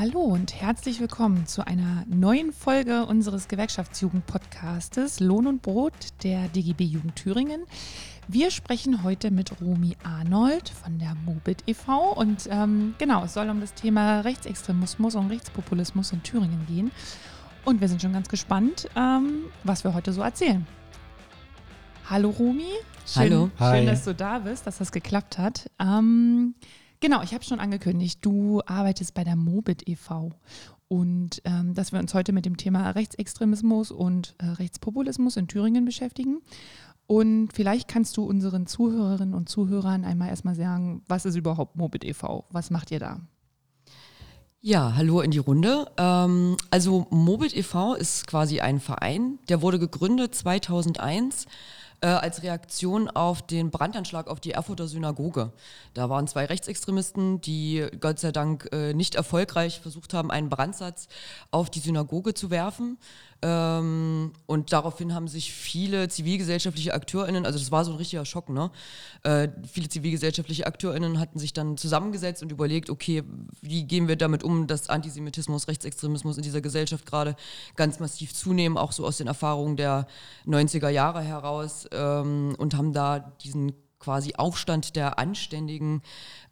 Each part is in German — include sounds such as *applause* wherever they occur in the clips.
Hallo und herzlich willkommen zu einer neuen Folge unseres Gewerkschaftsjugend-Podcastes Lohn und Brot der DGB Jugend Thüringen. Wir sprechen heute mit Romy Arnold von der Mobit e.V. und ähm, genau, es soll um das Thema Rechtsextremismus und Rechtspopulismus in Thüringen gehen. Und wir sind schon ganz gespannt, ähm, was wir heute so erzählen. Hallo Romy. Schön, Hallo. Schön, Hi. dass du da bist, dass das geklappt hat. Ähm, genau, ich habe schon angekündigt, du arbeitest bei der Mobit e.V. Und ähm, dass wir uns heute mit dem Thema Rechtsextremismus und äh, Rechtspopulismus in Thüringen beschäftigen. Und vielleicht kannst du unseren Zuhörerinnen und Zuhörern einmal erstmal sagen, was ist überhaupt Mobit e.V.? Was macht ihr da? Ja, hallo in die Runde. Ähm, also Mobit e.V. ist quasi ein Verein, der wurde gegründet 2001 äh, als Reaktion auf den Brandanschlag auf die Erfurter Synagoge. Da waren zwei Rechtsextremisten, die Gott sei Dank äh, nicht erfolgreich versucht haben, einen Brandsatz auf die Synagoge zu werfen. Ähm, und daraufhin haben sich viele zivilgesellschaftliche AkteurInnen, also das war so ein richtiger Schock, ne? Äh, viele zivilgesellschaftliche AkteurInnen hatten sich dann zusammengesetzt und überlegt, okay, wie gehen wir damit um, dass Antisemitismus, Rechtsextremismus in dieser Gesellschaft gerade ganz massiv zunehmen, auch so aus den Erfahrungen der 90er Jahre heraus ähm, und haben da diesen quasi Aufstand der Anständigen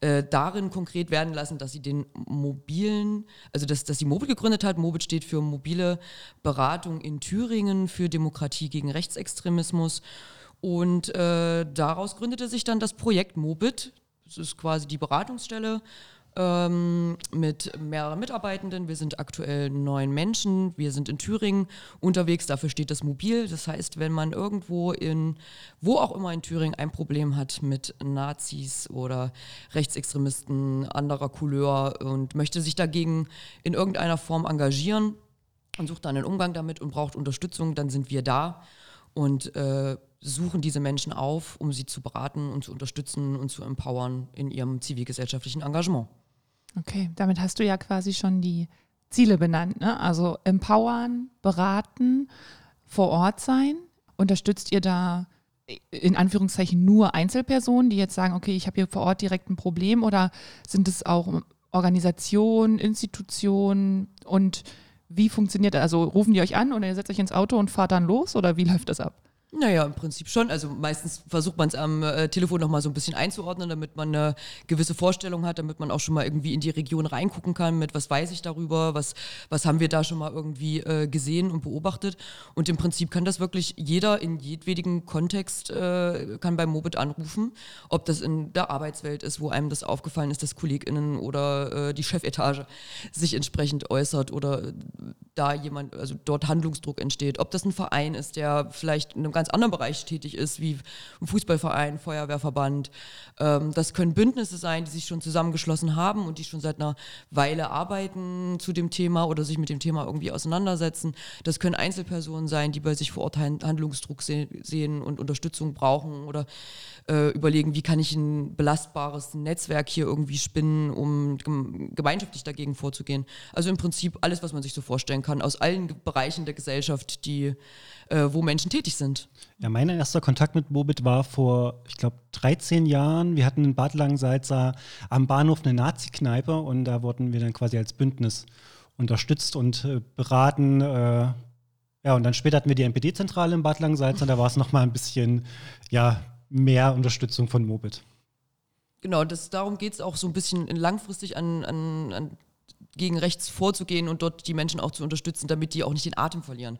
äh, darin konkret werden lassen, dass sie den mobilen, also dass, dass sie Mobit gegründet hat. Mobit steht für mobile Beratung in Thüringen für Demokratie gegen Rechtsextremismus. Und äh, daraus gründete sich dann das Projekt Mobit. Das ist quasi die Beratungsstelle ähm, mit mehreren Mitarbeitenden. Wir sind aktuell neun Menschen. Wir sind in Thüringen unterwegs. Dafür steht das Mobil. Das heißt, wenn man irgendwo in, wo auch immer in Thüringen ein Problem hat mit Nazis oder Rechtsextremisten anderer Couleur und möchte sich dagegen in irgendeiner Form engagieren und sucht dann einen Umgang damit und braucht Unterstützung, dann sind wir da und äh, suchen diese Menschen auf, um sie zu beraten und zu unterstützen und zu empowern in ihrem zivilgesellschaftlichen Engagement. Okay, damit hast du ja quasi schon die Ziele benannt. Ne? Also empowern, beraten, vor Ort sein. Unterstützt ihr da in Anführungszeichen nur Einzelpersonen, die jetzt sagen, okay, ich habe hier vor Ort direkt ein Problem oder sind es auch Organisationen, Institutionen und wie funktioniert das? Also rufen die euch an oder ihr setzt euch ins Auto und fahrt dann los oder wie läuft das ab? Naja, im Prinzip schon. Also meistens versucht man es am äh, Telefon nochmal so ein bisschen einzuordnen, damit man eine gewisse Vorstellung hat, damit man auch schon mal irgendwie in die Region reingucken kann, mit was weiß ich darüber, was, was haben wir da schon mal irgendwie äh, gesehen und beobachtet. Und im Prinzip kann das wirklich jeder in jedwedigen Kontext, äh, kann beim Mobit anrufen, ob das in der Arbeitswelt ist, wo einem das aufgefallen ist, dass KollegInnen oder äh, die Chefetage sich entsprechend äußert oder da jemand, also dort Handlungsdruck entsteht, ob das ein Verein ist, der vielleicht in einem ganz anderen Bereich tätig ist, wie ein Fußballverein, Feuerwehrverband. Ähm, das können Bündnisse sein, die sich schon zusammengeschlossen haben und die schon seit einer Weile arbeiten zu dem Thema oder sich mit dem Thema irgendwie auseinandersetzen. Das können Einzelpersonen sein, die bei sich vor Ort Handlungsdruck se sehen und Unterstützung brauchen oder äh, überlegen, wie kann ich ein belastbares Netzwerk hier irgendwie spinnen, um gemeinschaftlich dagegen vorzugehen. Also im Prinzip alles, was man sich so vorstellen kann, aus allen Bereichen der Gesellschaft, die äh, wo Menschen tätig sind. Ja, mein erster Kontakt mit Mobit war vor, ich glaube, 13 Jahren. Wir hatten in Bad Langensalza am Bahnhof eine Nazi-Kneipe und da wurden wir dann quasi als Bündnis unterstützt und äh, beraten. Äh, ja, und dann später hatten wir die NPD-Zentrale in Bad Langensalza. Da war es nochmal ein bisschen, ja, mehr Unterstützung von Mobit. Genau, das, darum geht es auch so ein bisschen langfristig an, an, an gegen rechts vorzugehen und dort die Menschen auch zu unterstützen, damit die auch nicht den Atem verlieren.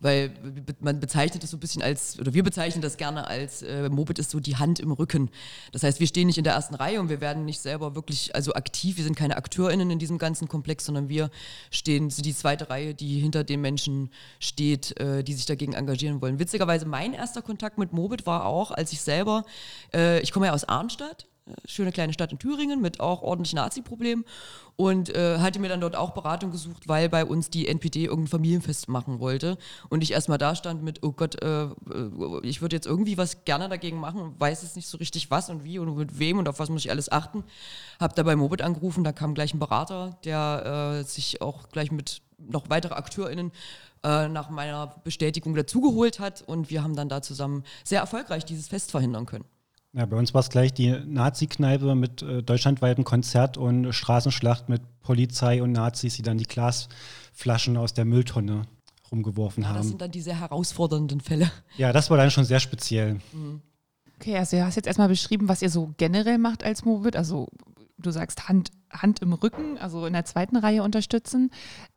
Weil man bezeichnet das so ein bisschen als, oder wir bezeichnen das gerne als, äh, Moped ist so die Hand im Rücken. Das heißt, wir stehen nicht in der ersten Reihe und wir werden nicht selber wirklich, also aktiv, wir sind keine AkteurInnen in diesem ganzen Komplex, sondern wir stehen, sind die zweite Reihe, die hinter den Menschen steht, äh, die sich dagegen engagieren wollen. Witzigerweise, mein erster Kontakt mit Mobit war auch, als ich selber, äh, ich komme ja aus Arnstadt, schöne kleine Stadt in Thüringen mit auch ordentlich Nazi-Problemen und äh, hatte mir dann dort auch Beratung gesucht, weil bei uns die NPD irgendein Familienfest machen wollte und ich erstmal da stand mit, oh Gott, äh, äh ich würde jetzt irgendwie was gerne dagegen machen, weiß jetzt nicht so richtig was und wie und mit wem und auf was muss ich alles achten. Habe da bei Mobit angerufen, da kam gleich ein Berater, der äh, sich auch gleich mit noch weitere AkteurInnen äh, nach meiner Bestätigung dazugeholt hat und wir haben dann da zusammen sehr erfolgreich dieses Fest verhindern können. Ja, bei uns war es gleich die Nazi-Kneipe mit äh, deutschlandweitem Konzert und Straßenschlacht mit Polizei und Nazis, die dann die Glasflaschen aus der Mülltonne rumgeworfen ja, haben. Das sind dann diese herausfordernden Fälle. Ja, das war dann schon sehr speziell. Okay, also du hast jetzt erstmal beschrieben, was ihr so generell macht als Mobit. Also du sagst Hand, Hand im Rücken, also in der zweiten Reihe unterstützen,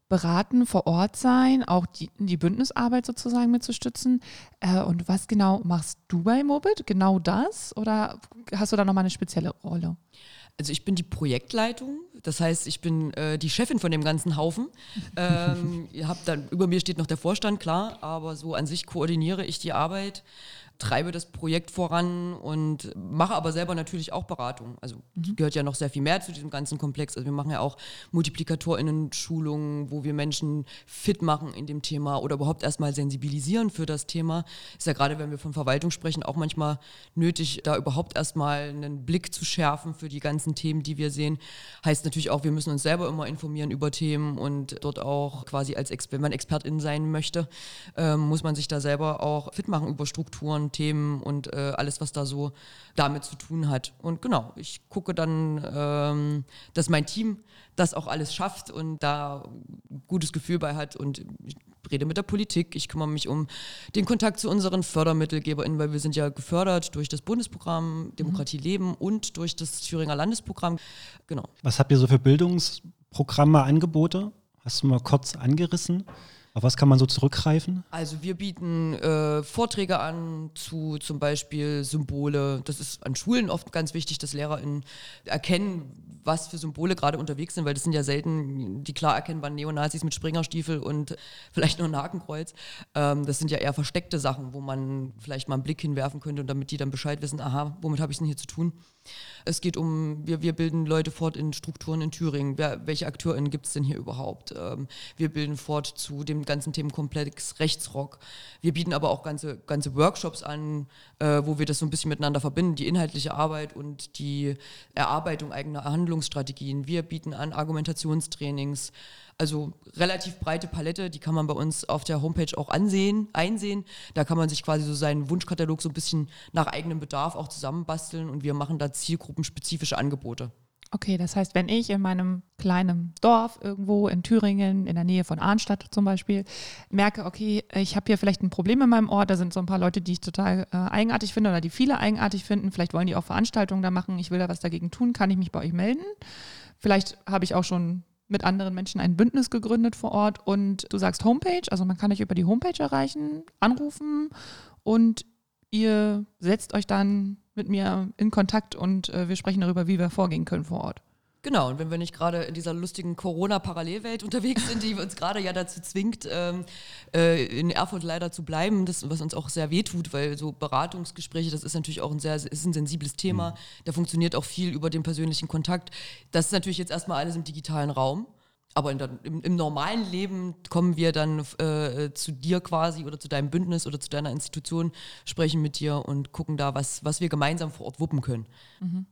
beraten, vor Ort sein, auch die, die Bündnisarbeit sozusagen mitzustützen. Äh, und was genau machst du bei Mobit? Genau das? Oder hast du da nochmal eine spezielle Rolle? Also ich bin die Projektleitung, das heißt, ich bin äh, die Chefin von dem ganzen Haufen. *laughs* ähm, habt dann, über mir steht noch der Vorstand, klar, aber so an sich koordiniere ich die Arbeit treibe das Projekt voran und mache aber selber natürlich auch Beratung. Also mhm. gehört ja noch sehr viel mehr zu diesem ganzen Komplex. Also wir machen ja auch MultiplikatorInnen-Schulungen, wo wir Menschen fit machen in dem Thema oder überhaupt erstmal sensibilisieren für das Thema. Ist ja gerade, wenn wir von Verwaltung sprechen, auch manchmal nötig, da überhaupt erstmal einen Blick zu schärfen für die ganzen Themen, die wir sehen. Heißt natürlich auch, wir müssen uns selber immer informieren über Themen und dort auch quasi als, wenn man Expertin sein möchte, äh, muss man sich da selber auch fit machen über Strukturen, Themen und äh, alles, was da so damit zu tun hat. Und genau, ich gucke dann, ähm, dass mein Team das auch alles schafft und da ein gutes Gefühl bei hat und ich rede mit der Politik, ich kümmere mich um den Kontakt zu unseren FördermittelgeberInnen, weil wir sind ja gefördert durch das Bundesprogramm Demokratie mhm. leben und durch das Thüringer Landesprogramm. Genau. Was habt ihr so für Bildungsprogramme, Angebote? Hast du mal kurz angerissen? Auf was kann man so zurückgreifen? Also wir bieten äh, Vorträge an zu zum Beispiel Symbole. Das ist an Schulen oft ganz wichtig, dass LehrerInnen erkennen, was für Symbole gerade unterwegs sind, weil das sind ja selten die klar erkennbaren Neonazis mit Springerstiefel und *laughs* vielleicht nur ein Hakenkreuz. Ähm, das sind ja eher versteckte Sachen, wo man vielleicht mal einen Blick hinwerfen könnte und damit die dann Bescheid wissen, aha, womit habe ich es denn hier zu tun? Es geht um, wir, wir bilden Leute fort in Strukturen in Thüringen. Wer, welche AkteurInnen gibt es denn hier überhaupt? Ähm, wir bilden fort zu dem ganzen Themenkomplex Rechtsrock. Wir bieten aber auch ganze, ganze Workshops an, äh, wo wir das so ein bisschen miteinander verbinden, die inhaltliche Arbeit und die Erarbeitung eigener Handlungsstrategien. Wir bieten an Argumentationstrainings. Also relativ breite Palette, die kann man bei uns auf der Homepage auch ansehen, einsehen. Da kann man sich quasi so seinen Wunschkatalog so ein bisschen nach eigenem Bedarf auch zusammenbasteln und wir machen da zielgruppenspezifische Angebote. Okay, das heißt, wenn ich in meinem kleinen Dorf irgendwo in Thüringen, in der Nähe von Arnstadt zum Beispiel, merke, okay, ich habe hier vielleicht ein Problem in meinem Ort, da sind so ein paar Leute, die ich total äh, eigenartig finde oder die viele eigenartig finden, vielleicht wollen die auch Veranstaltungen da machen, ich will da was dagegen tun, kann ich mich bei euch melden? Vielleicht habe ich auch schon mit anderen Menschen ein Bündnis gegründet vor Ort und du sagst Homepage, also man kann dich über die Homepage erreichen, anrufen und ihr setzt euch dann mit mir in Kontakt und äh, wir sprechen darüber, wie wir vorgehen können vor Ort. Genau, und wenn wir nicht gerade in dieser lustigen Corona-Parallelwelt unterwegs sind, die uns gerade ja dazu zwingt, ähm, äh, in Erfurt leider zu bleiben, das, was uns auch sehr wehtut, weil so Beratungsgespräche, das ist natürlich auch ein sehr ist ein sensibles Thema. Mhm. Da funktioniert auch viel über den persönlichen Kontakt. Das ist natürlich jetzt erstmal alles im digitalen Raum. Aber der, im, im, normalen Leben kommen wir dann äh, zu dir quasi oder zu deinem Bündnis oder zu deiner Institution, sprechen mit dir und gucken da, was, was wir gemeinsam vor Ort wuppen können. Mhm.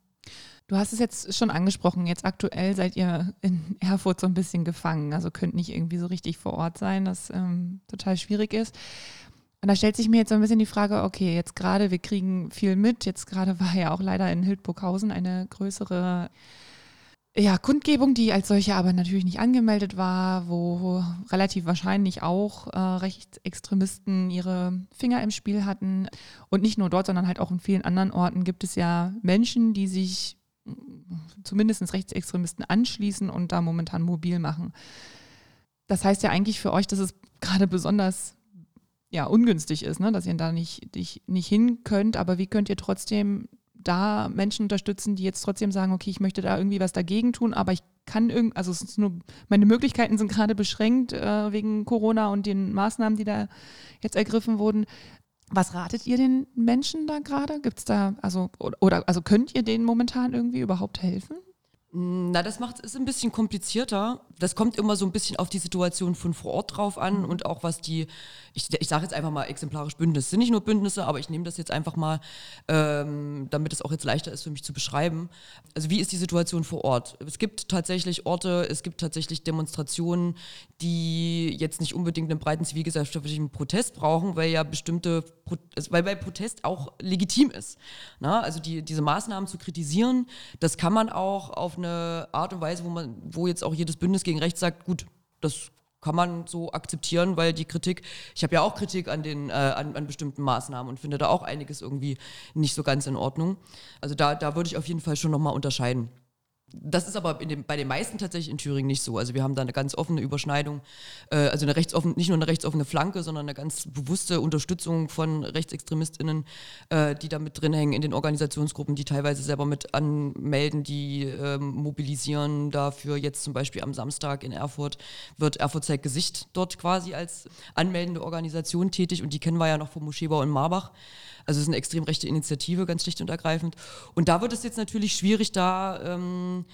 Du hast es jetzt schon angesprochen, jetzt aktuell seid ihr in *laughs* Erfurt so ein bisschen gefangen, also könnt nicht irgendwie so richtig vor Ort sein, was ähm, total schwierig ist. Und da stellt sich mir jetzt so ein bisschen die Frage, okay, jetzt gerade, wir kriegen viel mit, jetzt gerade war ja auch leider in Hildburghausen eine größere ja, Kundgebung, die als solche aber natürlich nicht angemeldet war, wo relativ wahrscheinlich auch äh, Rechtsextremisten ihre Finger im Spiel hatten. Und nicht nur dort, sondern halt auch in vielen anderen Orten gibt es ja Menschen, die sich zumindest Rechtsextremisten anschließen und da momentan mobil machen. Das heißt ja eigentlich für euch, dass es gerade besonders ja, ungünstig ist, ne? dass ihr da nicht, nicht, nicht hin könnt, aber wie könnt ihr trotzdem da Menschen unterstützen, die jetzt trotzdem sagen, okay, ich möchte da irgendwie was dagegen tun, aber ich kann irgendwie, also nur, meine Möglichkeiten sind gerade beschränkt äh, wegen Corona und den Maßnahmen, die da jetzt ergriffen wurden. Was ratet ihr den Menschen da gerade? Gibt es da, also, oder, also könnt ihr denen momentan irgendwie überhaupt helfen? Na, das macht es ein bisschen komplizierter. Das kommt immer so ein bisschen auf die Situation von vor Ort drauf an und auch was die, ich, ich sage jetzt einfach mal exemplarisch Bündnisse. Sind nicht nur Bündnisse, aber ich nehme das jetzt einfach mal, ähm, damit es auch jetzt leichter ist für mich zu beschreiben. Also wie ist die Situation vor Ort? Es gibt tatsächlich Orte, es gibt tatsächlich Demonstrationen, die jetzt nicht unbedingt einen breiten zivilgesellschaftlichen Protest brauchen, weil ja bestimmte, also weil, weil Protest auch legitim ist. Na, also die, diese Maßnahmen zu kritisieren, das kann man auch auf eine Art und Weise, wo man, wo jetzt auch jedes Bündnis gegen Rechts sagt, gut, das kann man so akzeptieren, weil die Kritik, ich habe ja auch Kritik an den, äh, an, an, bestimmten Maßnahmen und finde da auch einiges irgendwie nicht so ganz in Ordnung. Also da, da würde ich auf jeden Fall schon nochmal unterscheiden. Das ist aber dem, bei den meisten tatsächlich in Thüringen nicht so. Also wir haben da eine ganz offene Überschneidung, äh, also eine rechtsoffen, nicht nur eine rechtsoffene Flanke, sondern eine ganz bewusste Unterstützung von RechtsextremistInnen, äh, die da mit drin hängen in den Organisationsgruppen, die teilweise selber mit anmelden, die äh, mobilisieren dafür. Jetzt zum Beispiel am Samstag in Erfurt wird Erfurt zeigt Gesicht dort quasi als anmeldende Organisation tätig und die kennen wir ja noch vom Moscheebau in Marbach. Also es ist eine extrem rechte Initiative, ganz schlicht und ergreifend. Und da wird es jetzt natürlich schwierig, da ähm,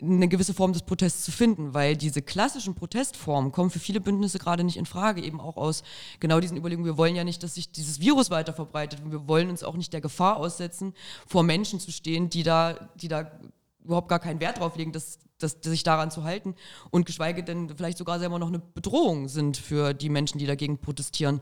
eine gewisse Form des Protests zu finden, weil diese klassischen Protestformen kommen für viele Bündnisse gerade nicht in Frage, eben auch aus genau diesen Überlegungen, wir wollen ja nicht, dass sich dieses Virus weiter verbreitet und wir wollen uns auch nicht der Gefahr aussetzen, vor Menschen zu stehen, die da, die da überhaupt gar keinen Wert drauf legen, dass, dass, dass sich daran zu halten und geschweige denn vielleicht sogar selber noch eine Bedrohung sind für die Menschen, die dagegen protestieren.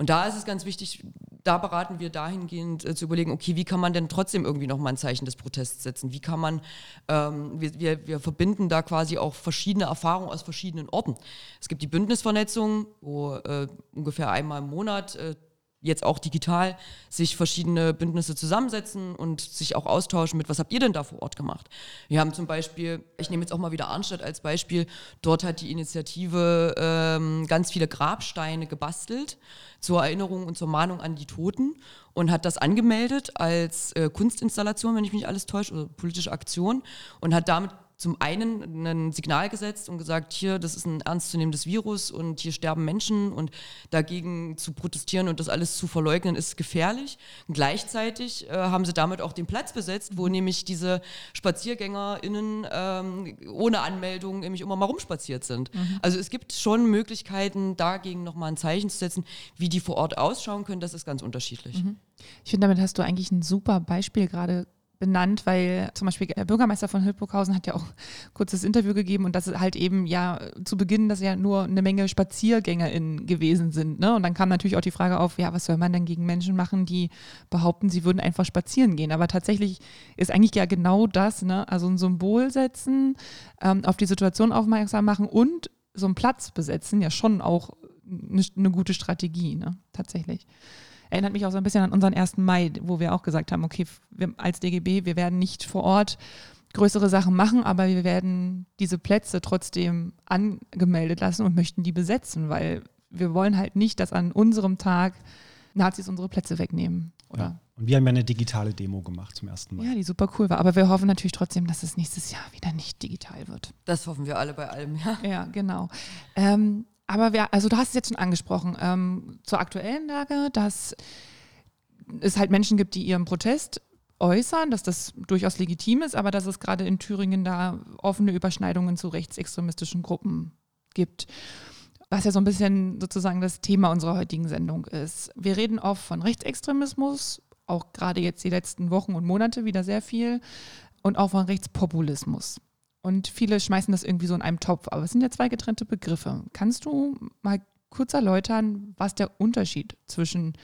Und da ist es ganz wichtig, da beraten wir dahingehend äh, zu überlegen, okay, wie kann man denn trotzdem irgendwie nochmal ein Zeichen des Protests setzen? Wie kann man, ähm, wir, wir, wir verbinden da quasi auch verschiedene Erfahrungen aus verschiedenen Orten. Es gibt die Bündnisvernetzung, wo äh, ungefähr einmal im Monat äh, jetzt auch digital sich verschiedene Bündnisse zusammensetzen und sich auch austauschen mit, was habt ihr denn da vor Ort gemacht? Wir haben zum Beispiel, ich nehme jetzt auch mal wieder Arnstadt als Beispiel, dort hat die Initiative ähm, ganz viele Grabsteine gebastelt zur Erinnerung und zur Mahnung an die Toten und hat das angemeldet als äh, Kunstinstallation, wenn ich mich alles täusche, oder politische Aktion und hat damit zum einen ein Signal gesetzt und gesagt, hier, das ist ein ernstzunehmendes Virus und hier sterben Menschen und dagegen zu protestieren und das alles zu verleugnen ist gefährlich. Und gleichzeitig äh, haben sie damit auch den Platz besetzt, wo nämlich diese SpaziergängerInnen ähm, ohne Anmeldung nämlich immer mal rumspaziert sind. Mhm. Also es gibt schon Möglichkeiten, dagegen nochmal ein Zeichen zu setzen, wie die vor Ort ausschauen können, das ist ganz unterschiedlich. Mhm. Ich finde, damit hast du eigentlich ein super Beispiel gerade benannt, weil zum Beispiel der Bürgermeister von Hildburghausen hat ja auch ein kurzes Interview gegeben und das ist halt eben ja zu Beginn, dass ja nur eine Menge SpaziergängerInnen gewesen sind. Ne? Und dann kam natürlich auch die Frage auf, ja, was soll man denn gegen Menschen machen, die behaupten, sie würden einfach spazieren gehen. Aber tatsächlich ist eigentlich ja genau das, ne? also ein Symbol setzen, ähm, auf die Situation aufmerksam machen und so einen Platz besetzen, ja schon auch eine, eine gute Strategie, ne? tatsächlich erinnert mich auch so ein bisschen an unseren 1. Mai, wo wir auch gesagt haben, okay, wir als DGB, wir werden nicht vor Ort größere Sachen machen, aber wir werden diese Plätze trotzdem angemeldet lassen und möchten die besetzen, weil wir wollen halt nicht, dass an unserem Tag Nazis unsere Plätze wegnehmen. Oder? Ja. Und wir haben ja eine digitale Demo gemacht zum ersten Mal. Ja, die super cool war. Aber wir hoffen natürlich trotzdem, dass es nächstes Jahr wieder nicht digital wird. Das hoffen wir alle bei allem, ja. Ja, genau. Ähm, aber wir, also du hast es jetzt schon angesprochen, ähm, zur aktuellen Lage, dass es halt Menschen gibt, die ihren Protest äußern, dass das durchaus legitim ist, aber dass es gerade in Thüringen da offene Überschneidungen zu rechtsextremistischen Gruppen gibt. Was ja so ein bisschen sozusagen das Thema unserer heutigen Sendung ist. Wir reden oft von Rechtsextremismus, auch gerade jetzt die letzten Wochen und Monate wieder sehr viel, und auch von Rechtspopulismus. Und viele schmeißen das irgendwie so in einem Topf. Aber es sind ja zwei getrennte Begriffe. Kannst du mal kurz erläutern, was der Unterschied zwischen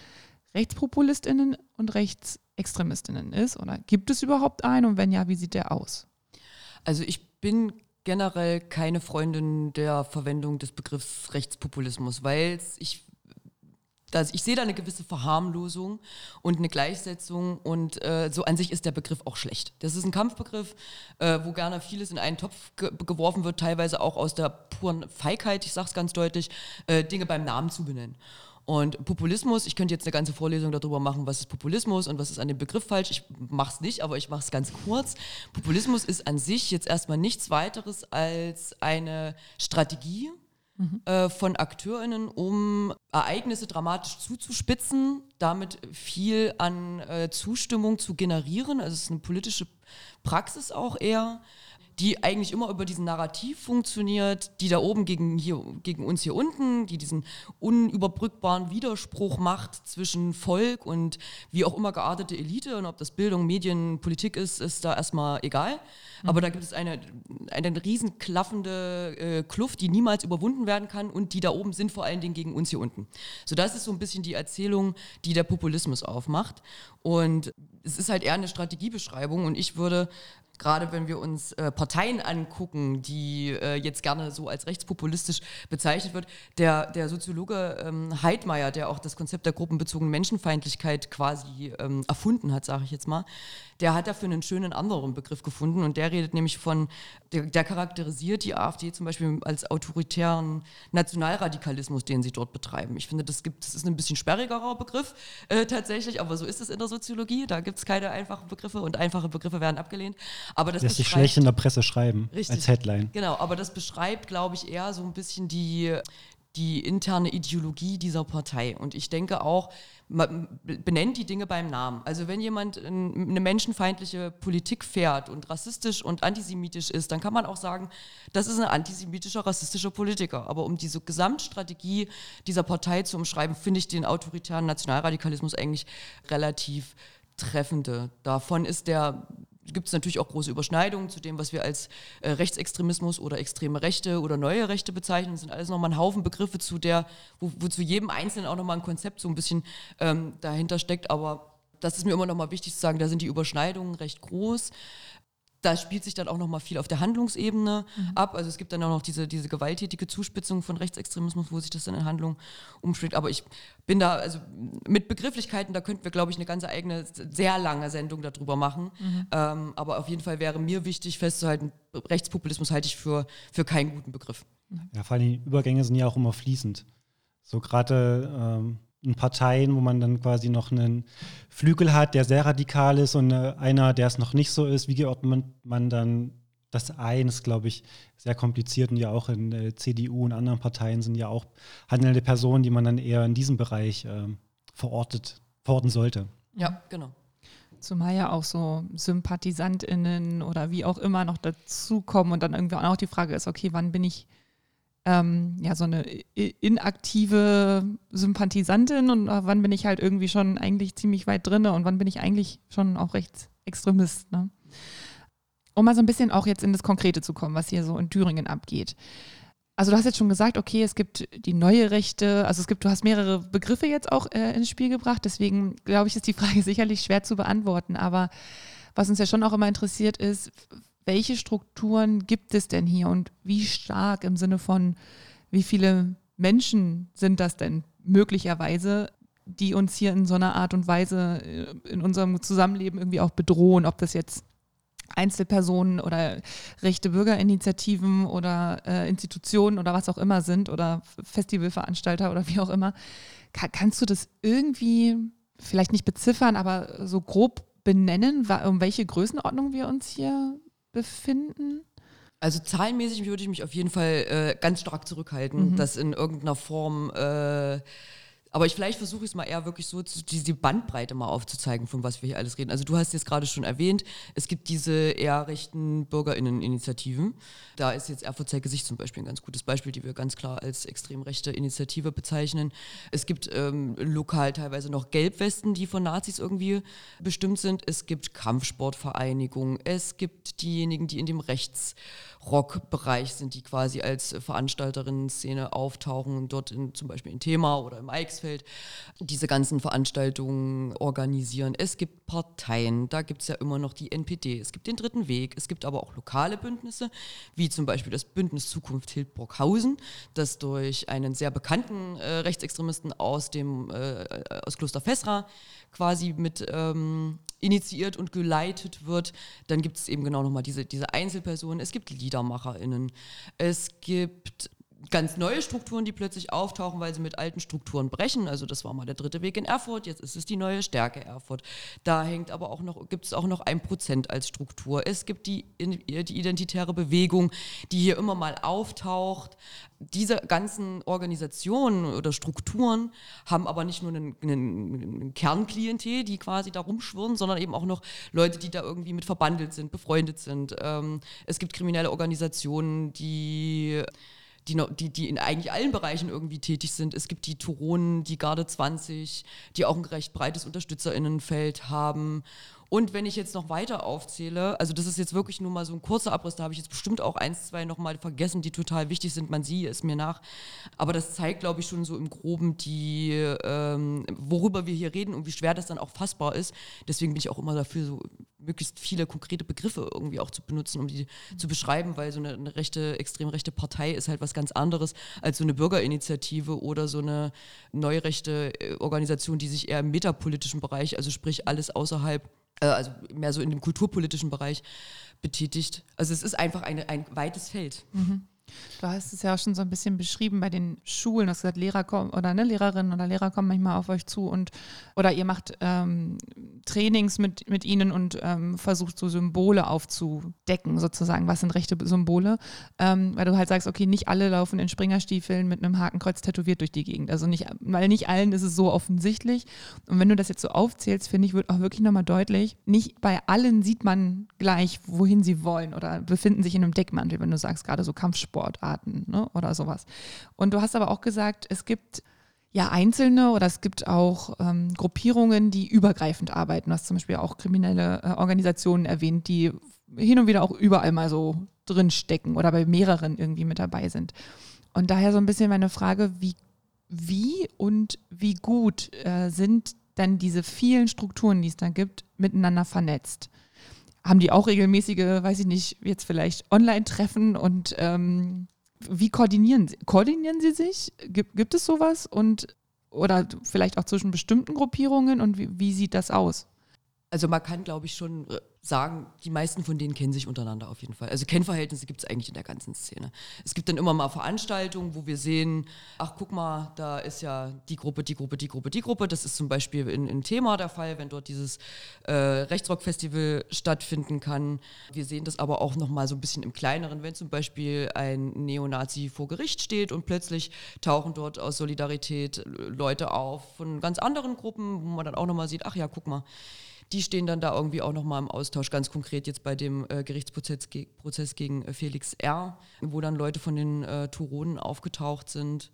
RechtspopulistInnen und RechtsextremistInnen ist? Oder gibt es überhaupt einen? Und wenn ja, wie sieht der aus? Also ich bin generell keine Freundin der Verwendung des Begriffs Rechtspopulismus, weil ich das, ich sehe da eine gewisse Verharmlosung und eine Gleichsetzung und äh, so an sich ist der Begriff auch schlecht. Das ist ein Kampfbegriff, äh, wo gerne vieles in einen Topf ge geworfen wird, teilweise auch aus der puren Feigheit, ich sage es ganz deutlich, äh, Dinge beim Namen zu benennen. Und Populismus, ich könnte jetzt eine ganze Vorlesung darüber machen, was ist Populismus und was ist an dem Begriff falsch. Ich mache es nicht, aber ich mache es ganz kurz. Populismus ist an sich jetzt erstmal nichts weiteres als eine Strategie, mhm. äh, von AkteurInnen, um Ereignisse dramatisch zuzuspitzen, damit viel an äh, Zustimmung zu generieren. Also es ist eine politische Praxis auch eher, die eigentlich immer über diesen Narrativ funktioniert, die da oben gegen, hier, gegen uns hier unten, die diesen unüberbrückbaren Widerspruch macht zwischen Volk und wie auch immer geartete Elite und ob das Bildung, Medien, Politik ist, ist da erstmal egal. Mhm. Aber da gibt es eine, eine riesen klaffende äh, Kluft, die niemals überwunden werden kann und die da oben sind vor allen Dingen gegen uns hier unten. So das ist so ein bisschen die Erzählung, die der Populismus aufmacht. Und es ist halt eher eine Strategiebeschreibung und ich würde gerade wenn wir uns äh, Parteien angucken, die äh, jetzt gerne so als rechtspopulistisch bezeichnet wird, der, der Soziologe ähm, Heidmeier, der auch das Konzept der gruppenbezogenen Menschenfeindlichkeit quasi ähm, erfunden hat, sage ich jetzt mal, der hat dafür einen schönen anderen Begriff gefunden und der redet nämlich von, der, der charakterisiert die AfD zum Beispiel als autoritären Nationalradikalismus, den sie dort betreiben. Ich finde, das, gibt, das ist ein bisschen sperrigerer Begriff äh, tatsächlich, aber so ist es in der Soziologie. Da gibt es keine einfachen Begriffe und einfache Begriffe werden abgelehnt. Aber das Lässt sich schlecht in der Presse schreiben richtig, als Headline. Genau, aber das beschreibt, glaube ich, eher so ein bisschen die, die interne Ideologie dieser Partei. Und ich denke auch, man benennt die Dinge beim Namen. Also wenn jemand eine menschenfeindliche Politik fährt und rassistisch und antisemitisch ist, dann kann man auch sagen, das ist ein antisemitischer, rassistischer Politiker. Aber um diese Gesamtstrategie dieser Partei zu umschreiben, finde ich den autoritären Nationalradikalismus eigentlich relativ treffende. Davon ist der gibt es natürlich auch große Überschneidungen zu dem, was wir als äh, Rechtsextremismus oder extreme Rechte oder neue Rechte bezeichnen. Das sind alles nochmal ein Haufen Begriffe, zu der, wo, wo zu jedem Einzelnen auch nochmal ein Konzept so ein bisschen ähm, dahinter steckt. Aber das ist mir immer nochmal wichtig zu sagen, da sind die Überschneidungen recht groß da spielt sich dann auch noch mal viel auf der Handlungsebene mhm. ab. Also es gibt dann auch noch diese, diese gewalttätige Zuspitzung von Rechtsextremismus, wo sich das dann in Handlung umschlägt. Aber ich bin da, also mit Begrifflichkeiten, da könnten wir, glaube ich, eine ganze eigene, sehr lange Sendung darüber machen. Mhm. Ähm, aber auf jeden Fall wäre mir wichtig festzuhalten, Rechtspopulismus halte ich für, für keinen guten Begriff. Ja, vor allem die Übergänge sind ja auch immer fließend. So gerade ähm, Parteien, wo man dann quasi noch einen Flügel hat, der sehr radikal ist und äh, einer, der es noch nicht so ist. Wie geordnet man dann das ein? ist, glaube ich, sehr kompliziert und ja auch in der CDU und anderen Parteien sind ja auch handelnde Personen, die man dann eher in diesem Bereich äh, verortet, verorten sollte. Ja, genau. Zumal ja auch so SympathisantInnen oder wie auch immer noch dazukommen und dann irgendwie auch die Frage ist, okay, wann bin ich ähm, ja, so eine inaktive Sympathisantin und äh, wann bin ich halt irgendwie schon eigentlich ziemlich weit drinne und wann bin ich eigentlich schon auch Rechtsextremist. Ne? Um mal so ein bisschen auch jetzt in das Konkrete zu kommen, was hier so in Thüringen abgeht. Also du hast jetzt schon gesagt, okay, es gibt die neue Rechte, also es gibt, du hast mehrere Begriffe jetzt auch äh, ins Spiel gebracht, deswegen glaube ich, ist die Frage *laughs* sicherlich schwer zu beantworten. Aber was uns ja schon auch immer interessiert ist, welche Strukturen gibt es denn hier und wie stark im Sinne von, wie viele Menschen sind das denn möglicherweise, die uns hier in so einer Art und Weise äh, in unserem Zusammenleben irgendwie auch bedrohen, ob das jetzt Einzelpersonen oder rechte Bürgerinitiativen oder äh, Institutionen oder was auch immer sind oder Festivalveranstalter oder *laughs* wie auch immer. Kann, kannst du das irgendwie vielleicht nicht beziffern, aber so grob benennen, um welche Größenordnung wir uns hier befinden? Also zahlenmäßig würde ich mich auf jeden Fall äh, ganz stark zurückhalten, mhm. das in irgendeiner Form äh, aber ich vielleicht versuche es mal eher wirklich so, diese Bandbreite mal aufzuzeigen, von was wir hier alles reden. Also du hast jetzt gerade schon erwähnt, es gibt diese eher rechten BürgerInnen-Initiativen. Da ist jetzt zeigt Gesicht zum Beispiel ein ganz gutes Beispiel, die wir ganz klar als extrem rechte Initiative bezeichnen. Es gibt ähm, lokal teilweise noch Gelbwesten, die von Nazis irgendwie bestimmt sind. Es gibt Kampfsportvereinigungen. Es gibt diejenigen, die in dem Rechts- Rock-Bereich sind, die quasi als Veranstalterinnen-Szene auftauchen, dort in, zum Beispiel in Thema oder im Eichsfeld diese ganzen Veranstaltungen organisieren. Es gibt Parteien, da gibt es ja immer noch die NPD, es gibt den Dritten Weg, es gibt aber auch lokale Bündnisse, wie zum Beispiel das Bündnis Zukunft Hildburghausen, das durch einen sehr bekannten äh, Rechtsextremisten aus dem äh, aus Kloster Fessra quasi mit ähm, initiiert und geleitet wird. Dann gibt es eben genau nochmal diese, diese Einzelpersonen. Es gibt LiedermacherInnen. Es gibt ganz neue Strukturen, die plötzlich auftauchen, weil sie mit alten Strukturen brechen. Also das war mal der dritte Weg in Erfurt, jetzt ist es die neue Stärke Erfurt. Da hängt aber auch noch, gibt es auch noch ein Prozent als Struktur. Es gibt die, die identitäre Bewegung, die hier immer mal auftaucht. Diese ganzen Organisationen oder Strukturen haben aber nicht nur einen, einen Kernklientel, die quasi da rumschwirren, sondern eben auch noch Leute, die da irgendwie mit verbandelt sind, befreundet sind. Ähm, es gibt kriminelle Organisationen, die die, die, die in eigentlich allen Bereichen irgendwie tätig sind. Es gibt die Turonen, die Garde 20, die auch ein recht breites Unterstützerinnenfeld haben und wenn ich jetzt noch weiter aufzähle, also das ist jetzt wirklich nur mal so ein kurzer Abriss, da habe ich jetzt bestimmt auch eins, zwei nochmal vergessen, die total wichtig sind, man sieht es mir nach. Aber das zeigt, glaube ich, schon so im Groben die, ähm, worüber wir hier reden und wie schwer das dann auch fassbar ist. Deswegen bin ich auch immer dafür, so möglichst viele konkrete Begriffe irgendwie auch zu benutzen, um die zu beschreiben, weil so eine, eine rechte, extrem rechte Partei ist halt was ganz anderes als so eine Bürgerinitiative oder so eine neurechte äh, Organisation, die sich eher im metapolitischen Bereich, also sprich alles außerhalb äh, also mehr so in dem kulturpolitischen Bereich betätigt. Also es ist einfach eine, ein weites Feld. Mhm. Du hast es ja auch schon so ein bisschen beschrieben bei den Schulen. Du hast gesagt, Lehrer kommen oder ne, Lehrerinnen oder Lehrer kommen manchmal auf euch zu und oder ihr macht ähm, Trainings mit, mit ihnen und ähm, versucht so Symbole aufzudecken, sozusagen. Was sind rechte Symbole? Ähm, weil du halt sagst, okay, nicht alle laufen in Springerstiefeln mit einem Hakenkreuz tätowiert durch die Gegend. Also nicht, weil nicht allen ist es so offensichtlich. Und wenn du das jetzt so aufzählst, finde ich, wird auch wirklich nochmal deutlich, nicht bei allen sieht man gleich, wohin sie wollen oder befinden sich in einem Deckmantel, wenn du sagst, gerade so Kampfsport. Sportarten ne, oder sowas. Und du hast aber auch gesagt, es gibt ja Einzelne oder es gibt auch ähm, Gruppierungen, die übergreifend arbeiten. Du hast zum Beispiel auch kriminelle äh, Organisationen erwähnt, die hin und wieder auch überall mal so drinstecken oder bei mehreren irgendwie mit dabei sind. Und daher so ein bisschen meine Frage, wie, wie und wie gut äh, sind denn diese vielen Strukturen, die es da gibt, miteinander vernetzt? Haben die auch regelmäßige, weiß ich nicht, jetzt vielleicht Online-Treffen und ähm, wie koordinieren sie? Koordinieren sie sich? Gibt, gibt es sowas? Und oder vielleicht auch zwischen bestimmten Gruppierungen und wie, wie sieht das aus? Also man kann, glaube ich, schon äh, sagen, die meisten von denen kennen sich untereinander auf jeden Fall. Also Kennverhältnisse gibt es eigentlich in der ganzen Szene. Es gibt dann immer mal Veranstaltungen, wo wir sehen, ach guck mal, da ist ja die Gruppe, die Gruppe, die Gruppe, die Gruppe. Das ist zum Beispiel in, in Thema der Fall, wenn dort dieses äh, Rechtsrock-Festival stattfinden kann. Wir sehen das aber auch noch mal so ein bisschen im Kleineren, wenn zum Beispiel ein Neonazi vor Gericht steht und plötzlich tauchen dort aus Solidarität Leute auf von ganz anderen Gruppen, wo man dann auch noch mal sieht, ach ja, guck mal, die stehen dann da irgendwie auch nochmal im Austausch, ganz konkret jetzt bei dem äh, Gerichtsprozess ge Prozess gegen äh, Felix R., wo dann Leute von den äh, Turonen aufgetaucht sind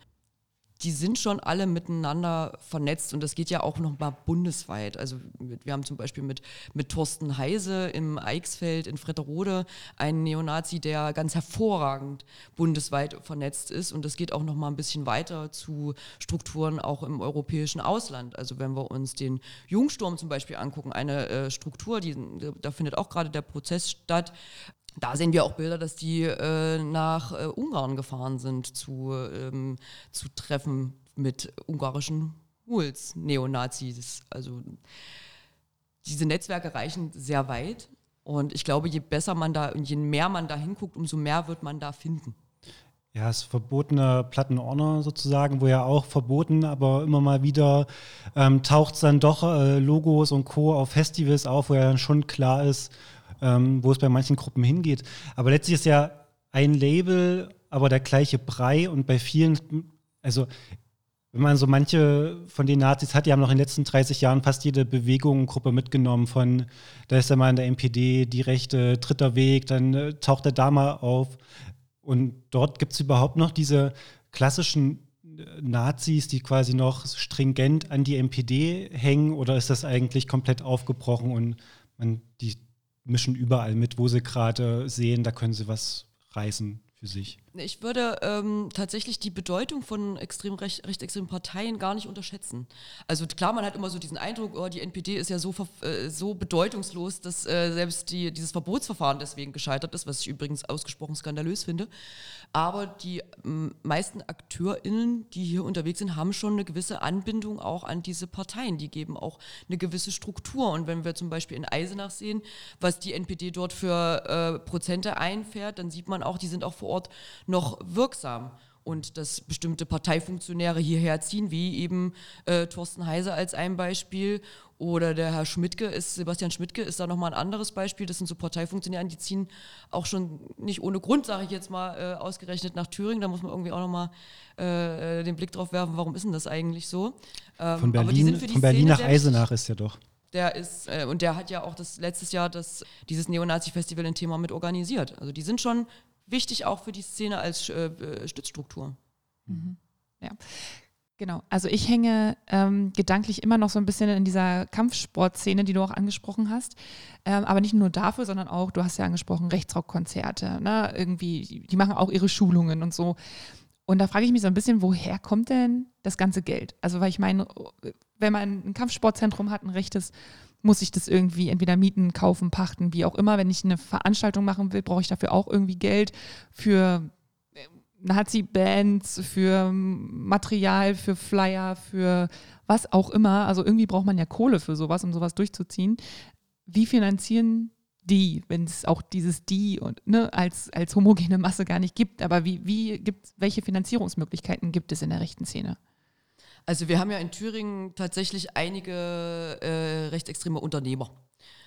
die sind schon alle miteinander vernetzt und das geht ja auch noch mal bundesweit. Also wir haben zum Beispiel mit, mit Thorsten Heise im Eichsfeld in Fretterode einen Neonazi, der ganz hervorragend bundesweit vernetzt ist und das geht auch noch mal ein bisschen weiter zu Strukturen auch im europäischen Ausland. Also wenn wir uns den Jungsturm zum Beispiel angucken, eine äh, Struktur, die, da findet auch gerade der Prozess statt, da sehen wir auch Bilder, dass die äh, nach äh, Ungarn gefahren sind zu, ähm, zu Treffen mit ungarischen Huls, Neonazis. Also diese Netzwerke reichen sehr weit. Und ich glaube, je besser man da und je mehr man da hinguckt, umso mehr wird man da finden. Ja, das verbotene Plattenordner sozusagen, wo ja auch verboten, aber immer mal wieder ähm, taucht es dann doch äh, Logos und Co. auf Festivals auf, wo ja dann schon klar ist, ähm, wo es bei manchen Gruppen hingeht. Aber letztlich ist ja ein Label, aber der gleiche Brei und bei vielen, also wenn man so manche von den Nazis hat, die haben noch in den letzten 30 Jahren fast jede Bewegung Gruppe mitgenommen. Von, da ist er mal in der NPD, die Rechte, dritter Weg, dann äh, taucht er da mal auf. Und dort gibt es überhaupt noch diese klassischen äh, Nazis, die quasi noch stringent an die NPD hängen, oder ist das eigentlich komplett aufgebrochen und man, die mischen überall mit, wo sie gerade sehen, da können sie was reißen für sich. Ich würde ähm, tatsächlich die Bedeutung von extrem recht, rechtsextremen Parteien gar nicht unterschätzen. Also klar, man hat immer so diesen Eindruck, oh, die NPD ist ja so, äh, so bedeutungslos, dass äh, selbst die, dieses Verbotsverfahren deswegen gescheitert ist, was ich übrigens ausgesprochen skandalös finde. Aber die meisten AkteurInnen, die hier unterwegs sind, haben schon eine gewisse Anbindung auch an diese Parteien. Die geben auch eine gewisse Struktur. Und wenn wir zum Beispiel in Eisenach sehen, was die NPD dort für äh, Prozente einfährt, dann sieht man auch, die sind auch vor Ort noch wirksam. und dass bestimmte Parteifunktionäre hierher ziehen, wie eben äh, Thorsten Heise als ein Beispiel oder der Herr Schmidtke ist, Sebastian Schmidtke ist da nochmal ein anderes Beispiel. Das sind so Parteifunktionäre, die ziehen auch schon nicht ohne Grund, sage ich jetzt mal, äh, ausgerechnet nach Thüringen. Da muss man irgendwie auch nochmal äh, äh, den Blick drauf werfen, warum ist denn das eigentlich so? Ähm, von Berlin, von Berlin nach Eisenach ist ja doch. Der ist, äh, und der hat ja auch das letztes Jahr das, dieses Neonazi-Festival in Thema mit organisiert. Also die sind schon wichtig auch für die Szene als äh, äh Stützstruktur. Mhm. Ja. Genau, also ich hänge ähm, gedanklich immer noch so ein bisschen in dieser Kampfsportszene, die du auch angesprochen hast. Ähm, aber nicht nur dafür, sondern auch, du hast ja angesprochen, Rechtsrockkonzerte. Ne? Irgendwie, die machen auch ihre Schulungen und so. Und da frage ich mich so ein bisschen, woher kommt denn das ganze Geld? Also, weil ich meine, wenn man ein Kampfsportzentrum hat, ein rechtes, muss ich das irgendwie entweder mieten, kaufen, pachten, wie auch immer. Wenn ich eine Veranstaltung machen will, brauche ich dafür auch irgendwie Geld für Nazi-Bands, für Material, für Flyer, für was auch immer. Also irgendwie braucht man ja Kohle für sowas, um sowas durchzuziehen. Wie finanzieren die, wenn es auch dieses die und ne, als, als homogene Masse gar nicht gibt? Aber wie, wie gibt welche Finanzierungsmöglichkeiten gibt es in der rechten Szene? Also wir haben ja in Thüringen tatsächlich einige äh, rechtsextreme Unternehmer,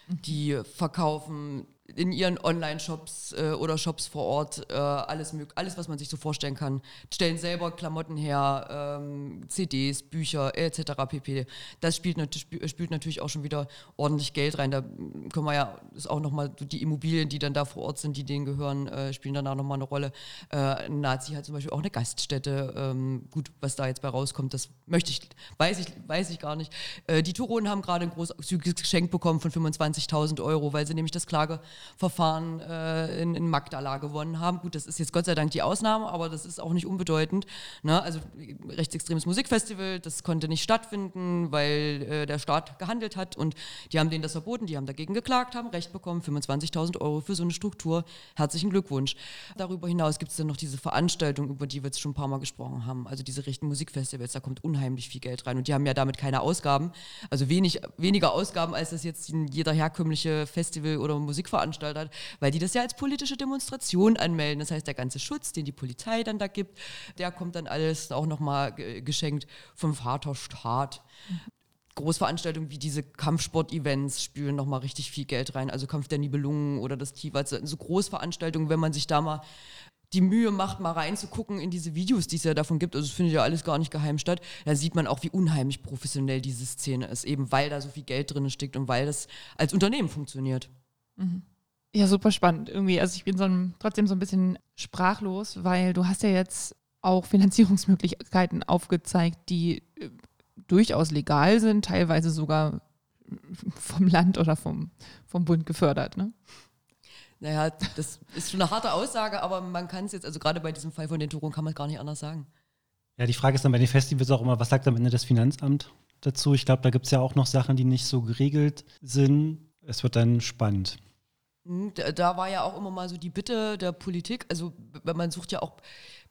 mhm. die verkaufen in ihren Online-Shops äh, oder Shops vor Ort äh, alles, alles, was man sich so vorstellen kann. Stellen selber Klamotten her, ähm, CDs, Bücher etc. pp. Das spielt, spielt, natürlich auch schon wieder ordentlich Geld rein. Da können wir ja, ist auch nochmal die Immobilien, die dann da vor Ort sind, die denen gehören, äh, spielen dann auch nochmal eine Rolle. Äh, Nazi hat zum Beispiel auch eine Gaststätte. Ähm, gut, was da jetzt bei rauskommt, das möchte ich, weiß ich, weiß ich gar nicht. Äh, die Turonen haben gerade ein großzügiges Geschenk bekommen von 25.000 Euro, weil sie nämlich das Klage Verfahren äh, in, in Magdala gewonnen haben. Gut, das ist jetzt Gott sei Dank die Ausnahme, aber das ist auch nicht unbedeutend. Ne? Also rechtsextremes Musikfestival, das konnte nicht stattfinden, weil äh, der Staat gehandelt hat und die haben denen das verboten, die haben dagegen geklagt, haben Recht bekommen, 25.000 Euro für so eine Struktur. Herzlichen Glückwunsch. Darüber hinaus gibt es dann noch diese Veranstaltung, über die wir jetzt schon ein paar Mal gesprochen haben, also diese rechten Musikfestivals, da kommt unheimlich viel Geld rein und die haben ja damit keine Ausgaben, also wenig, weniger Ausgaben, als das jetzt jeder herkömmliche Festival- oder Musikveranstaltung Veranstalter hat, weil die das ja als politische Demonstration anmelden. Das heißt, der ganze Schutz, den die Polizei dann da gibt, der kommt dann alles auch nochmal geschenkt vom Vaterstaat. Großveranstaltungen wie diese Kampfsport-Events spülen nochmal richtig viel Geld rein. Also Kampf der Nibelungen oder das. Also so Großveranstaltungen, wenn man sich da mal die Mühe macht, mal reinzugucken in diese Videos, die es ja davon gibt, also es findet ja alles gar nicht geheim statt, da sieht man auch, wie unheimlich professionell diese Szene ist, eben weil da so viel Geld drin steckt und weil das als Unternehmen funktioniert. Mhm. Ja, super spannend irgendwie. Also ich bin so ein, trotzdem so ein bisschen sprachlos, weil du hast ja jetzt auch Finanzierungsmöglichkeiten aufgezeigt, die äh, durchaus legal sind, teilweise sogar vom Land oder vom, vom Bund gefördert. Ne? Naja, das ist schon eine harte Aussage, aber man kann es jetzt, also gerade bei diesem Fall von den Touren kann man es gar nicht anders sagen. Ja, die Frage ist dann bei den Festivals auch immer, was sagt am Ende das Finanzamt dazu? Ich glaube, da gibt es ja auch noch Sachen, die nicht so geregelt sind. Es wird dann spannend. Hm, da war ja auch immer mal so die Bitte der Politik, also man sucht ja auch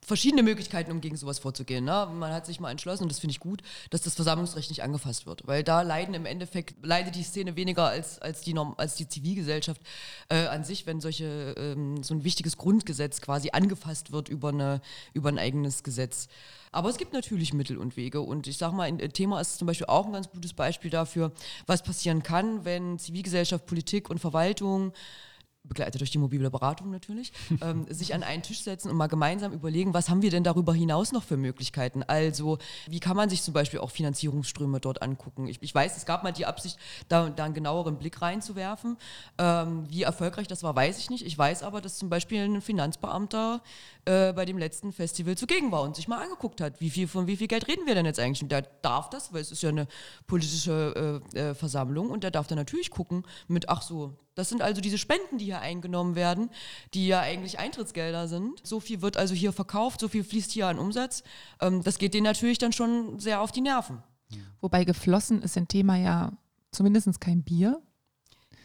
verschiedene Möglichkeiten, um gegen sowas vorzugehen. Ne? Man hat sich mal entschlossen, und das finde ich gut, dass das Versammlungsrecht nicht angefasst wird. Weil da leiden im Endeffekt, leidet die Szene weniger als, als, die, Norm, als die Zivilgesellschaft äh, an sich, wenn solche, ähm, so ein wichtiges Grundgesetz quasi angefasst wird über, eine, über ein eigenes Gesetz. Aber es gibt natürlich Mittel und Wege. Und ich sage mal, ein Thema ist zum Beispiel auch ein ganz gutes Beispiel dafür, was passieren kann, wenn Zivilgesellschaft, Politik und Verwaltung begleitet durch die mobile Beratung natürlich, *laughs* ähm, sich an einen Tisch setzen und mal gemeinsam überlegen, was haben wir denn darüber hinaus noch für Möglichkeiten? Also, wie kann man sich zum Beispiel auch Finanzierungsströme dort angucken? Ich, ich weiß, es gab mal die Absicht, da, da einen genaueren Blick reinzuwerfen. Ähm, wie erfolgreich das war, weiß ich nicht. Ich weiß aber, dass zum Beispiel ein Finanzbeamter äh, bei dem letzten Festival zugegen war und sich mal angeguckt hat, wie viel, von wie viel Geld reden wir denn jetzt eigentlich? Und der darf das, weil es ist ja eine politische äh, äh, Versammlung und der darf dann natürlich gucken mit, ach so, das sind also diese Spenden, die hier eingenommen werden, die ja eigentlich Eintrittsgelder sind. So viel wird also hier verkauft, so viel fließt hier an Umsatz. Ähm, das geht denen natürlich dann schon sehr auf die Nerven. Wobei geflossen ist ein Thema ja zumindest kein Bier.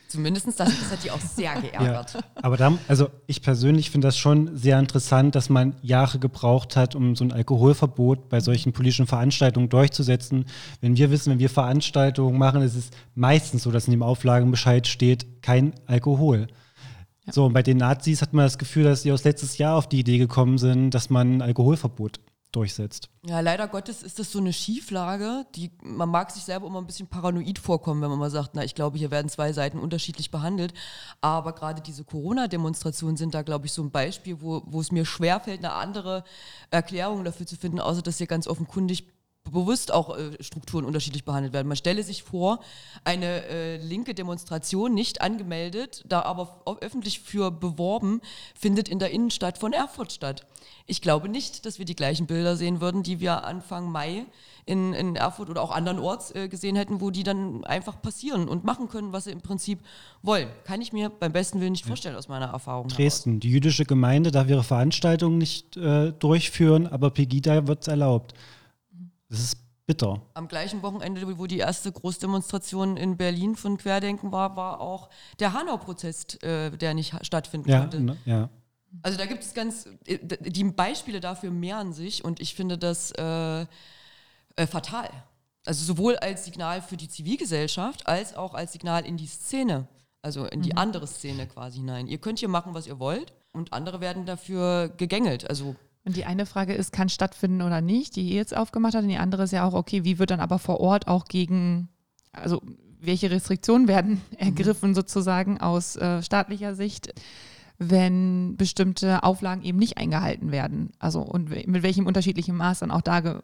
Zumindest das, das hat die auch sehr *laughs* geärgert. Ja, aber da, also ich persönlich finde das schon sehr interessant, dass man Jahre gebraucht hat, um so ein Alkoholverbot bei solchen politischen Veranstaltungen durchzusetzen. Wenn wir wissen, wenn wir Veranstaltungen machen, ist es meistens so, dass in dem Auflagenbescheid steht, kein Alkohol. So, und bei den Nazis hat man das Gefühl, dass sie aus letztes Jahr auf die Idee gekommen sind, dass man ein Alkoholverbot durchsetzt. Ja, leider Gottes ist das so eine Schieflage, die man mag sich selber immer ein bisschen paranoid vorkommen, wenn man mal sagt, na, ich glaube, hier werden zwei Seiten unterschiedlich behandelt. Aber gerade diese Corona-Demonstrationen sind da, glaube ich, so ein Beispiel, wo, wo es mir schwerfällt, eine andere Erklärung dafür zu finden, außer dass hier ganz offenkundig bewusst auch äh, Strukturen unterschiedlich behandelt werden. Man stelle sich vor, eine äh, linke Demonstration nicht angemeldet, da aber öffentlich für beworben, findet in der Innenstadt von Erfurt statt. Ich glaube nicht, dass wir die gleichen Bilder sehen würden, die wir Anfang Mai in, in Erfurt oder auch andernorts äh, gesehen hätten, wo die dann einfach passieren und machen können, was sie im Prinzip wollen. Kann ich mir beim besten Willen nicht vorstellen aus meiner Erfahrung. Dresden, heraus. die jüdische Gemeinde darf ihre Veranstaltungen nicht äh, durchführen, aber Pegida wird es erlaubt. Das ist bitter. Am gleichen Wochenende, wo die erste Großdemonstration in Berlin von Querdenken war, war auch der Hanau-Prozess, äh, der nicht stattfinden ja, konnte. Ne, ja. Also da gibt es ganz, äh, die Beispiele dafür mehren sich und ich finde das äh, äh, fatal. Also sowohl als Signal für die Zivilgesellschaft als auch als Signal in die Szene, also in die mhm. andere Szene quasi hinein. Ihr könnt hier machen, was ihr wollt und andere werden dafür gegängelt. Also und die eine Frage ist, kann stattfinden oder nicht, die ihr jetzt aufgemacht hat. Und die andere ist ja auch, okay, wie wird dann aber vor Ort auch gegen, also welche Restriktionen werden *laughs* mhm. ergriffen sozusagen aus äh, staatlicher Sicht, wenn bestimmte Auflagen eben nicht eingehalten werden? Also und mit welchem unterschiedlichen Maß dann auch da ge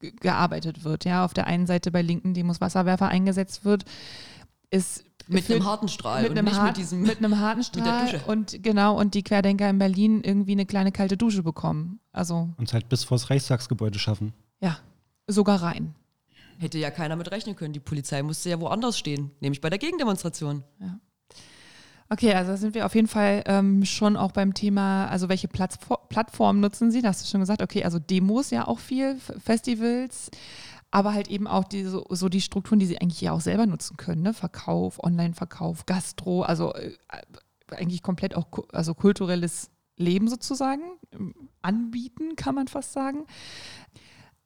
gearbeitet wird. Ja, auf der einen Seite bei linken Demos Wasserwerfer eingesetzt wird, ist mit einem harten Strahl mit und einem nicht hart, mit diesem mit einem harten *laughs* Strahl und genau und die Querdenker in Berlin irgendwie eine kleine kalte Dusche bekommen. Also und halt bis vors Reichstagsgebäude schaffen. Ja, sogar rein. Hätte ja keiner mit rechnen können. Die Polizei musste ja woanders stehen, nämlich bei der Gegendemonstration. Ja. Okay, also sind wir auf jeden Fall ähm, schon auch beim Thema, also welche Plattform nutzen Sie? Da hast du schon gesagt, okay, also Demos ja auch viel, Festivals aber halt eben auch die, so, die Strukturen, die sie eigentlich ja auch selber nutzen können, ne? Verkauf, Online-Verkauf, Gastro, also äh, eigentlich komplett auch also kulturelles Leben sozusagen ähm, anbieten, kann man fast sagen.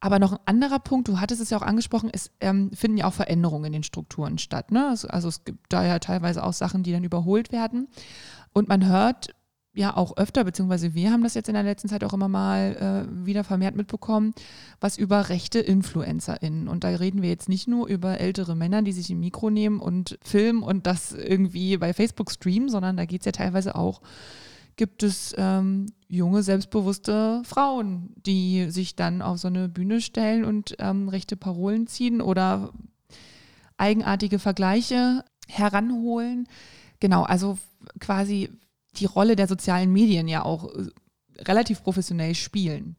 Aber noch ein anderer Punkt, du hattest es ja auch angesprochen, es ähm, finden ja auch Veränderungen in den Strukturen statt. Ne? Also, also es gibt da ja teilweise auch Sachen, die dann überholt werden. Und man hört ja auch öfter, beziehungsweise wir haben das jetzt in der letzten Zeit auch immer mal äh, wieder vermehrt mitbekommen, was über rechte InfluencerInnen. Und da reden wir jetzt nicht nur über ältere Männer, die sich ein Mikro nehmen und filmen und das irgendwie bei Facebook streamen, sondern da geht es ja teilweise auch, gibt es ähm, junge, selbstbewusste Frauen, die sich dann auf so eine Bühne stellen und ähm, rechte Parolen ziehen oder eigenartige Vergleiche heranholen. Genau, also quasi die Rolle der sozialen Medien ja auch äh, relativ professionell spielen.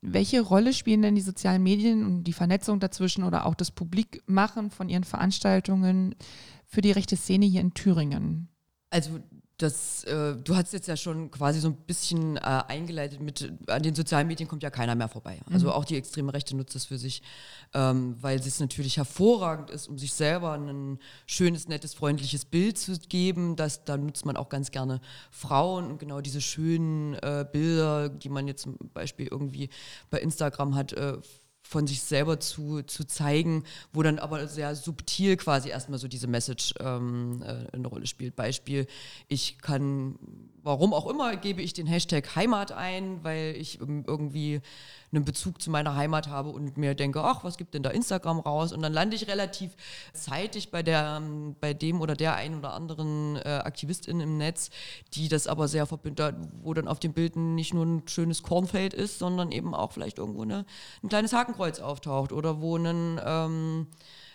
Welche Rolle spielen denn die sozialen Medien und die Vernetzung dazwischen oder auch das Publikmachen von ihren Veranstaltungen für die rechte Szene hier in Thüringen? Also das, äh, du hast jetzt ja schon quasi so ein bisschen äh, eingeleitet mit, an den sozialen Medien kommt ja keiner mehr vorbei. Also mhm. auch die extreme Rechte nutzt es für sich, ähm, weil es natürlich hervorragend ist, um sich selber ein schönes, nettes, freundliches Bild zu geben. Das, da nutzt man auch ganz gerne Frauen und genau diese schönen äh, Bilder, die man jetzt zum Beispiel irgendwie bei Instagram hat, äh, von sich selber zu, zu zeigen, wo dann aber sehr subtil quasi erstmal so diese Message ähm, äh, eine Rolle spielt. Beispiel, ich kann, warum auch immer, gebe ich den Hashtag Heimat ein, weil ich irgendwie einen Bezug zu meiner Heimat habe und mir denke, ach, was gibt denn da Instagram raus? Und dann lande ich relativ zeitig bei, der, bei dem oder der einen oder anderen äh, Aktivistin im Netz, die das aber sehr verbindet, wo dann auf den Bildern nicht nur ein schönes Kornfeld ist, sondern eben auch vielleicht irgendwo eine, ein kleines Hakenkreuz auftaucht oder wo ein ähm,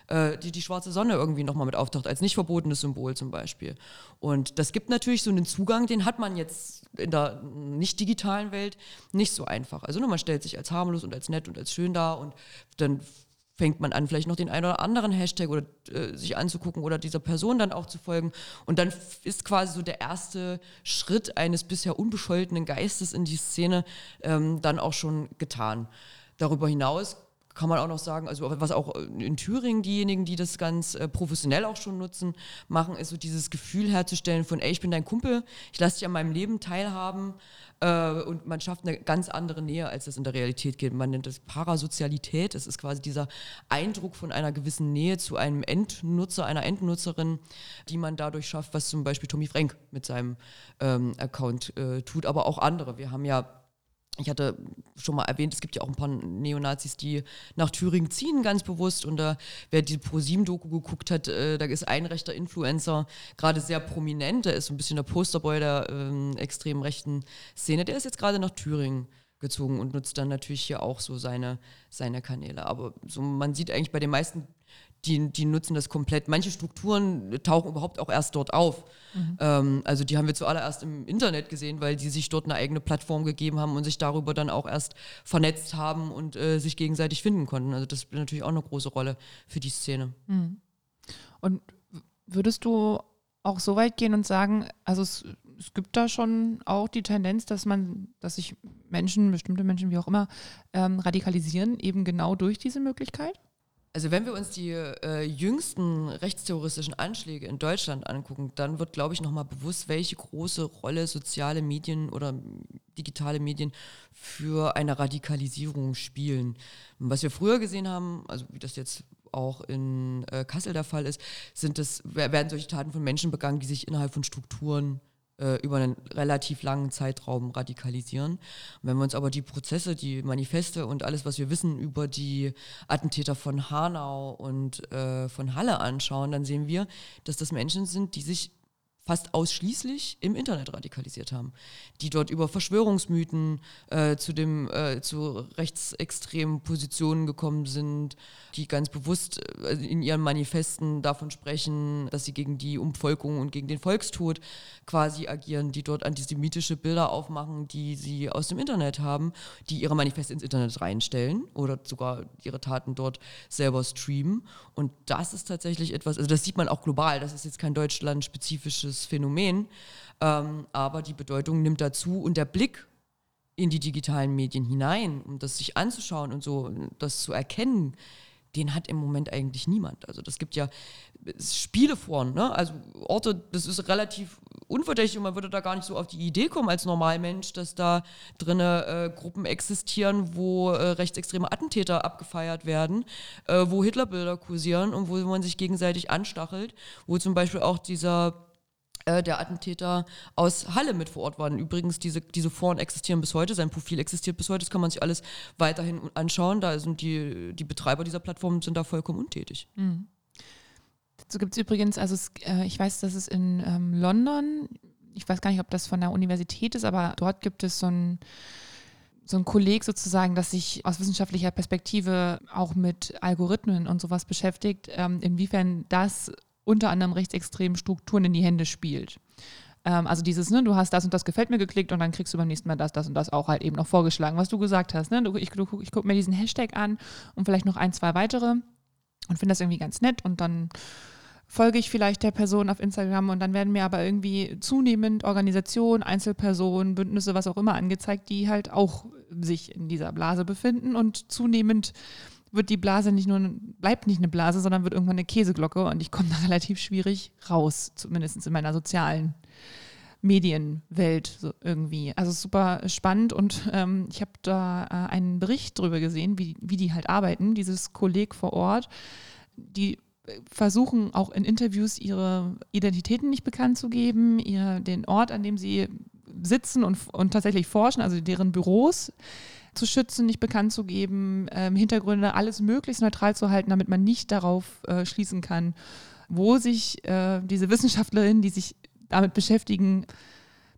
äh, die, die schwarze Sonne irgendwie nochmal mit auftaucht, als nicht verbotenes Symbol zum Beispiel. Und das gibt natürlich so einen Zugang, den hat man jetzt in der nicht digitalen Welt nicht so einfach. Also nur man stellt sich als harmlos und als nett und als schön dar und dann fängt man an, vielleicht noch den einen oder anderen Hashtag oder äh, sich anzugucken oder dieser Person dann auch zu folgen. Und dann ist quasi so der erste Schritt eines bisher unbescholtenen Geistes in die Szene ähm, dann auch schon getan. Darüber hinaus kann man auch noch sagen, also was auch in Thüringen diejenigen, die das ganz äh, professionell auch schon nutzen, machen, ist so dieses Gefühl herzustellen von, ey, ich bin dein Kumpel, ich lasse dich an meinem Leben teilhaben äh, und man schafft eine ganz andere Nähe, als das in der Realität geht. Man nennt das Parasozialität, das ist quasi dieser Eindruck von einer gewissen Nähe zu einem Endnutzer, einer Endnutzerin, die man dadurch schafft, was zum Beispiel Tommy Frank mit seinem ähm, Account äh, tut, aber auch andere. Wir haben ja ich hatte schon mal erwähnt, es gibt ja auch ein paar Neonazis, die nach Thüringen ziehen, ganz bewusst. Und da, wer die ProSieben-Doku geguckt hat, äh, da ist ein rechter Influencer gerade sehr prominent. Der ist so ein bisschen der Posterboy der ähm, extrem rechten Szene. Der ist jetzt gerade nach Thüringen gezogen und nutzt dann natürlich hier auch so seine, seine Kanäle. Aber so, man sieht eigentlich bei den meisten die, die nutzen das komplett. Manche Strukturen tauchen überhaupt auch erst dort auf. Mhm. Ähm, also die haben wir zuallererst im Internet gesehen, weil die sich dort eine eigene Plattform gegeben haben und sich darüber dann auch erst vernetzt haben und äh, sich gegenseitig finden konnten. Also das spielt natürlich auch eine große Rolle für die Szene. Mhm. Und würdest du auch so weit gehen und sagen, also es, es gibt da schon auch die Tendenz, dass man, dass sich Menschen, bestimmte Menschen, wie auch immer, ähm, radikalisieren, eben genau durch diese Möglichkeit? Also wenn wir uns die äh, jüngsten rechtsterroristischen Anschläge in Deutschland angucken, dann wird, glaube ich, nochmal bewusst, welche große Rolle soziale Medien oder digitale Medien für eine Radikalisierung spielen. Was wir früher gesehen haben, also wie das jetzt auch in äh, Kassel der Fall ist, sind das, werden solche Taten von Menschen begangen, die sich innerhalb von Strukturen äh, über einen relativ langen Zeitraum radikalisieren. Wenn wir uns aber die Prozesse, die Manifeste und alles, was wir wissen über die Attentäter von Hanau und äh, von Halle anschauen, dann sehen wir, dass das Menschen sind, die sich fast ausschließlich im Internet radikalisiert haben, die dort über Verschwörungsmythen äh, zu dem äh, zu rechtsextremen Positionen gekommen sind, die ganz bewusst äh, in ihren Manifesten davon sprechen, dass sie gegen die Umvolkung und gegen den Volkstod quasi agieren, die dort antisemitische Bilder aufmachen, die sie aus dem Internet haben, die ihre Manifeste ins Internet reinstellen oder sogar ihre Taten dort selber streamen. Und das ist tatsächlich etwas, also das sieht man auch global, das ist jetzt kein deutschlandspezifisches spezifisches Phänomen, ähm, aber die Bedeutung nimmt dazu und der Blick in die digitalen Medien hinein, um das sich anzuschauen und so das zu erkennen, den hat im Moment eigentlich niemand. Also das gibt ja Spieleforen, ne? also Orte, das ist relativ unverdächtig und man würde da gar nicht so auf die Idee kommen als Normalmensch, dass da drinne äh, Gruppen existieren, wo äh, rechtsextreme Attentäter abgefeiert werden, äh, wo Hitlerbilder kursieren und wo man sich gegenseitig anstachelt, wo zum Beispiel auch dieser der Attentäter aus Halle mit vor Ort waren. Übrigens, diese, diese Foren existieren bis heute, sein Profil existiert bis heute, das kann man sich alles weiterhin anschauen. Da sind die, die Betreiber dieser Plattform sind da vollkommen untätig. Mhm. Dazu gibt es übrigens, also es, äh, ich weiß, dass es in ähm, London, ich weiß gar nicht, ob das von der Universität ist, aber dort gibt es so ein so ein Kolleg sozusagen, das sich aus wissenschaftlicher Perspektive auch mit Algorithmen und sowas beschäftigt, ähm, inwiefern das unter anderem rechtsextremen Strukturen in die Hände spielt. Ähm, also dieses, ne, du hast das und das gefällt mir geklickt und dann kriegst du beim nächsten Mal das, das und das auch halt eben noch vorgeschlagen, was du gesagt hast. Ne? Ich, du, ich gucke mir diesen Hashtag an und vielleicht noch ein, zwei weitere und finde das irgendwie ganz nett und dann folge ich vielleicht der Person auf Instagram und dann werden mir aber irgendwie zunehmend Organisationen, Einzelpersonen, Bündnisse, was auch immer angezeigt, die halt auch sich in dieser Blase befinden und zunehmend wird die Blase nicht nur, bleibt nicht eine Blase, sondern wird irgendwann eine Käseglocke und ich komme da *laughs* relativ schwierig raus, zumindest in meiner sozialen Medienwelt so irgendwie. Also super spannend und ähm, ich habe da äh, einen Bericht drüber gesehen, wie, wie die halt arbeiten, dieses Kolleg vor Ort, die versuchen auch in Interviews ihre Identitäten nicht bekannt zu geben, ihr, den Ort, an dem sie sitzen und, und tatsächlich forschen, also deren Büros zu schützen, nicht bekannt zu geben, ähm, Hintergründe, alles möglichst neutral zu halten, damit man nicht darauf äh, schließen kann, wo sich äh, diese Wissenschaftlerinnen, die sich damit beschäftigen,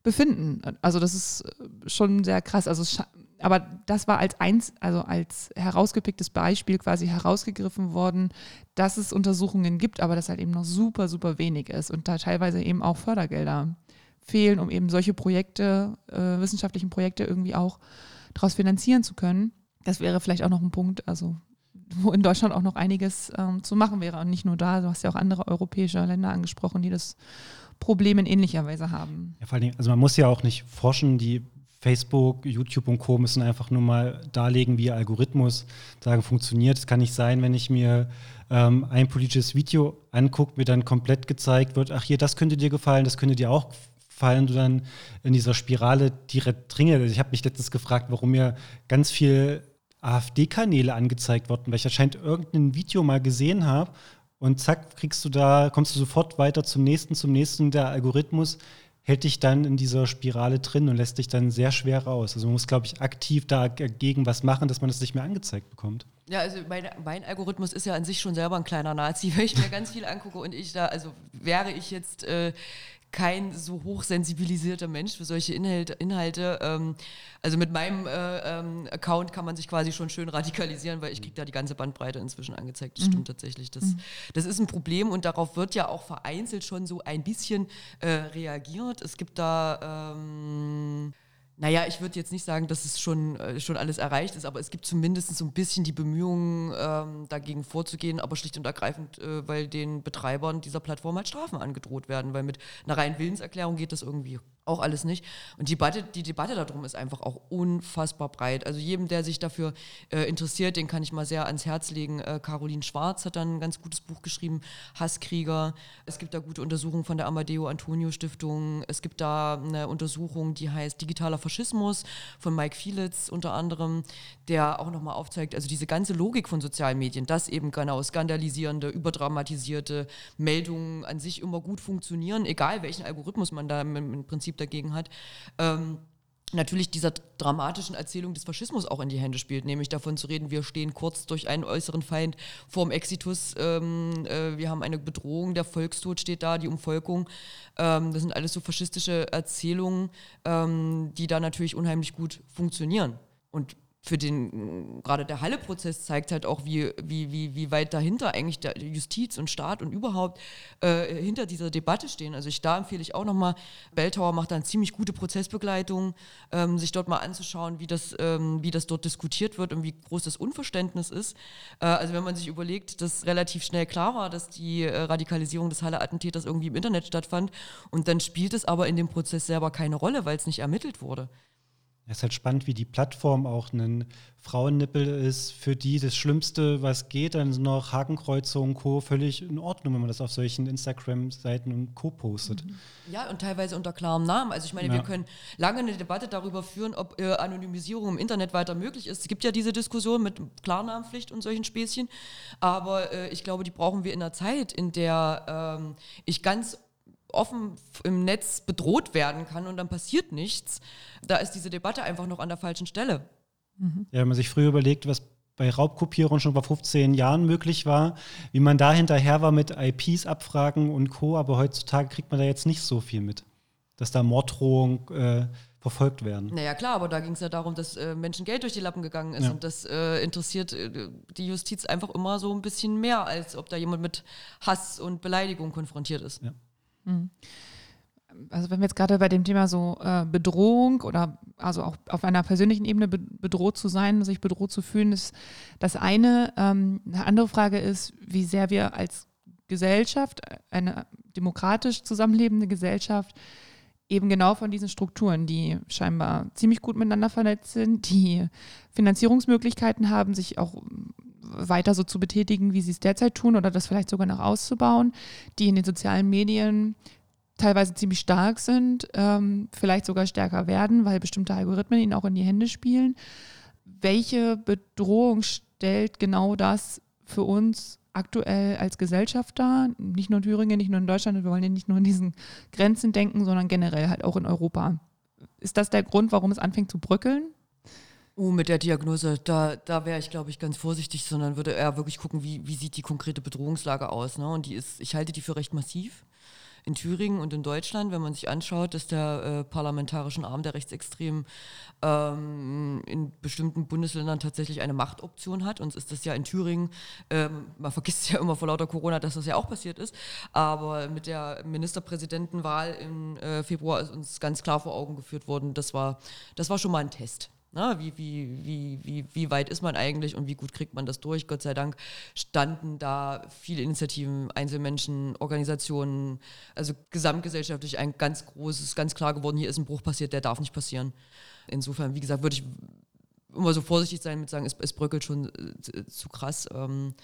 befinden. Also das ist äh, schon sehr krass. Also aber das war als eins, also als herausgepicktes Beispiel quasi herausgegriffen worden, dass es Untersuchungen gibt, aber dass halt eben noch super, super wenig ist und da teilweise eben auch Fördergelder fehlen, um eben solche Projekte, äh, wissenschaftlichen Projekte irgendwie auch daraus finanzieren zu können. Das wäre vielleicht auch noch ein Punkt, also wo in Deutschland auch noch einiges ähm, zu machen wäre. Und nicht nur da, du hast ja auch andere europäische Länder angesprochen, die das Problem in ähnlicher Weise haben. Ja, vor allem, also man muss ja auch nicht forschen, die Facebook, YouTube und Co. müssen einfach nur mal darlegen, wie ihr Algorithmus sagen funktioniert. Es kann nicht sein, wenn ich mir ähm, ein politisches Video angucke, mir dann komplett gezeigt wird, ach hier, das könnte dir gefallen, das könnte dir auch gefallen, du dann in dieser Spirale direkt dringe. Also ich habe mich letztens gefragt, warum mir ganz viel AfD-Kanäle angezeigt wurden, weil ich anscheinend irgendein Video mal gesehen habe und zack, kriegst du da, kommst du sofort weiter zum nächsten, zum nächsten. Der Algorithmus hält dich dann in dieser Spirale drin und lässt dich dann sehr schwer raus. Also man muss, glaube ich, aktiv dagegen was machen, dass man das nicht mehr angezeigt bekommt. Ja, also mein, mein, Algorithmus ist ja an sich schon selber ein kleiner Nazi, *laughs* weil ich mir ganz viel angucke und ich da, also wäre ich jetzt äh, kein so hochsensibilisierter Mensch für solche Inhalte. Inhalte. Ähm, also mit meinem äh, ähm, Account kann man sich quasi schon schön radikalisieren, weil ich kriege da die ganze Bandbreite inzwischen angezeigt. Das mhm. stimmt tatsächlich. Das, mhm. das ist ein Problem und darauf wird ja auch vereinzelt schon so ein bisschen äh, reagiert. Es gibt da... Ähm, naja, ich würde jetzt nicht sagen, dass es schon, äh, schon alles erreicht ist, aber es gibt zumindest so ein bisschen die Bemühungen, ähm, dagegen vorzugehen, aber schlicht und ergreifend, äh, weil den Betreibern dieser Plattform halt Strafen angedroht werden, weil mit einer reinen Willenserklärung geht das irgendwie auch alles nicht. Und die Debatte, die Debatte darum ist einfach auch unfassbar breit. Also jedem, der sich dafür äh, interessiert, den kann ich mal sehr ans Herz legen. Äh, Caroline Schwarz hat dann ein ganz gutes Buch geschrieben, Hasskrieger. Es gibt da gute Untersuchungen von der Amadeo Antonio Stiftung. Es gibt da eine Untersuchung, die heißt Digitaler Faschismus von Mike Fielitz unter anderem, der auch nochmal aufzeigt, also diese ganze Logik von sozialen Medien, dass eben genau skandalisierende, überdramatisierte Meldungen an sich immer gut funktionieren, egal welchen Algorithmus man da im, Prinzip dagegen hat. Ähm, natürlich dieser dramatischen Erzählung des Faschismus auch in die Hände spielt, nämlich davon zu reden, wir stehen kurz durch einen äußeren Feind vorm Exitus, ähm, äh, wir haben eine Bedrohung, der Volkstod steht da, die Umvolkung. Ähm, das sind alles so faschistische Erzählungen, ähm, die da natürlich unheimlich gut funktionieren. Und für den, gerade der Halle-Prozess zeigt halt auch, wie, wie, wie, wie weit dahinter eigentlich der Justiz und Staat und überhaupt äh, hinter dieser Debatte stehen. Also ich, da empfehle ich auch nochmal, Belltower macht da eine ziemlich gute Prozessbegleitung, ähm, sich dort mal anzuschauen, wie das, ähm, wie das dort diskutiert wird und wie groß das Unverständnis ist. Äh, also wenn man sich überlegt, dass relativ schnell klar war, dass die äh, Radikalisierung des Halle-Attentäters irgendwie im Internet stattfand und dann spielt es aber in dem Prozess selber keine Rolle, weil es nicht ermittelt wurde. Es ist halt spannend, wie die Plattform auch ein Frauennippel ist, für die das Schlimmste, was geht, dann sind noch Hakenkreuze und Co. völlig in Ordnung, wenn man das auf solchen Instagram-Seiten und Co. postet. Mhm. Ja, und teilweise unter klarem Namen. Also ich meine, ja. wir können lange eine Debatte darüber führen, ob äh, Anonymisierung im Internet weiter möglich ist. Es gibt ja diese Diskussion mit Klarnamenpflicht und solchen Späßchen, aber äh, ich glaube, die brauchen wir in einer Zeit, in der ähm, ich ganz offen im Netz bedroht werden kann und dann passiert nichts, da ist diese Debatte einfach noch an der falschen Stelle. Mhm. Ja, wenn man sich früher überlegt, was bei Raubkopierung schon vor 15 Jahren möglich war, wie man da hinterher war mit IPs abfragen und Co., aber heutzutage kriegt man da jetzt nicht so viel mit, dass da Morddrohungen äh, verfolgt werden. Naja, klar, aber da ging es ja darum, dass äh, Menschen Geld durch die Lappen gegangen ist ja. und das äh, interessiert äh, die Justiz einfach immer so ein bisschen mehr, als ob da jemand mit Hass und Beleidigung konfrontiert ist. Ja. Mhm. Also wenn wir jetzt gerade bei dem Thema so äh, Bedrohung oder also auch auf einer persönlichen Ebene bedroht zu sein, sich bedroht zu fühlen, ist das eine. Ähm, eine andere Frage ist, wie sehr wir als Gesellschaft, eine demokratisch zusammenlebende Gesellschaft, eben genau von diesen Strukturen, die scheinbar ziemlich gut miteinander vernetzt sind, die Finanzierungsmöglichkeiten haben, sich auch weiter so zu betätigen, wie sie es derzeit tun oder das vielleicht sogar noch auszubauen, die in den sozialen Medien teilweise ziemlich stark sind, ähm, vielleicht sogar stärker werden, weil bestimmte Algorithmen ihnen auch in die Hände spielen. Welche Bedrohung stellt genau das für uns aktuell als Gesellschaft dar? Nicht nur in Thüringen, nicht nur in Deutschland, wir wollen ja nicht nur in diesen Grenzen denken, sondern generell halt auch in Europa. Ist das der Grund, warum es anfängt zu bröckeln? Uh, mit der Diagnose, da, da wäre ich, glaube ich, ganz vorsichtig, sondern würde eher wirklich gucken, wie, wie sieht die konkrete Bedrohungslage aus. Ne? Und die ist, ich halte die für recht massiv in Thüringen und in Deutschland, wenn man sich anschaut, dass der äh, parlamentarischen Arm der Rechtsextremen ähm, in bestimmten Bundesländern tatsächlich eine Machtoption hat. Uns ist das ja in Thüringen, ähm, man vergisst ja immer vor lauter Corona, dass das ja auch passiert ist, aber mit der Ministerpräsidentenwahl im äh, Februar ist uns ganz klar vor Augen geführt worden, das war, das war schon mal ein Test. Na, wie, wie, wie, wie, wie weit ist man eigentlich und wie gut kriegt man das durch? Gott sei Dank standen da viele Initiativen, Einzelmenschen, Organisationen, also gesamtgesellschaftlich ein ganz großes, ganz klar geworden, hier ist ein Bruch passiert, der darf nicht passieren. Insofern, wie gesagt, würde ich immer so vorsichtig sein mit sagen, es, es bröckelt schon äh, zu krass. Ähm,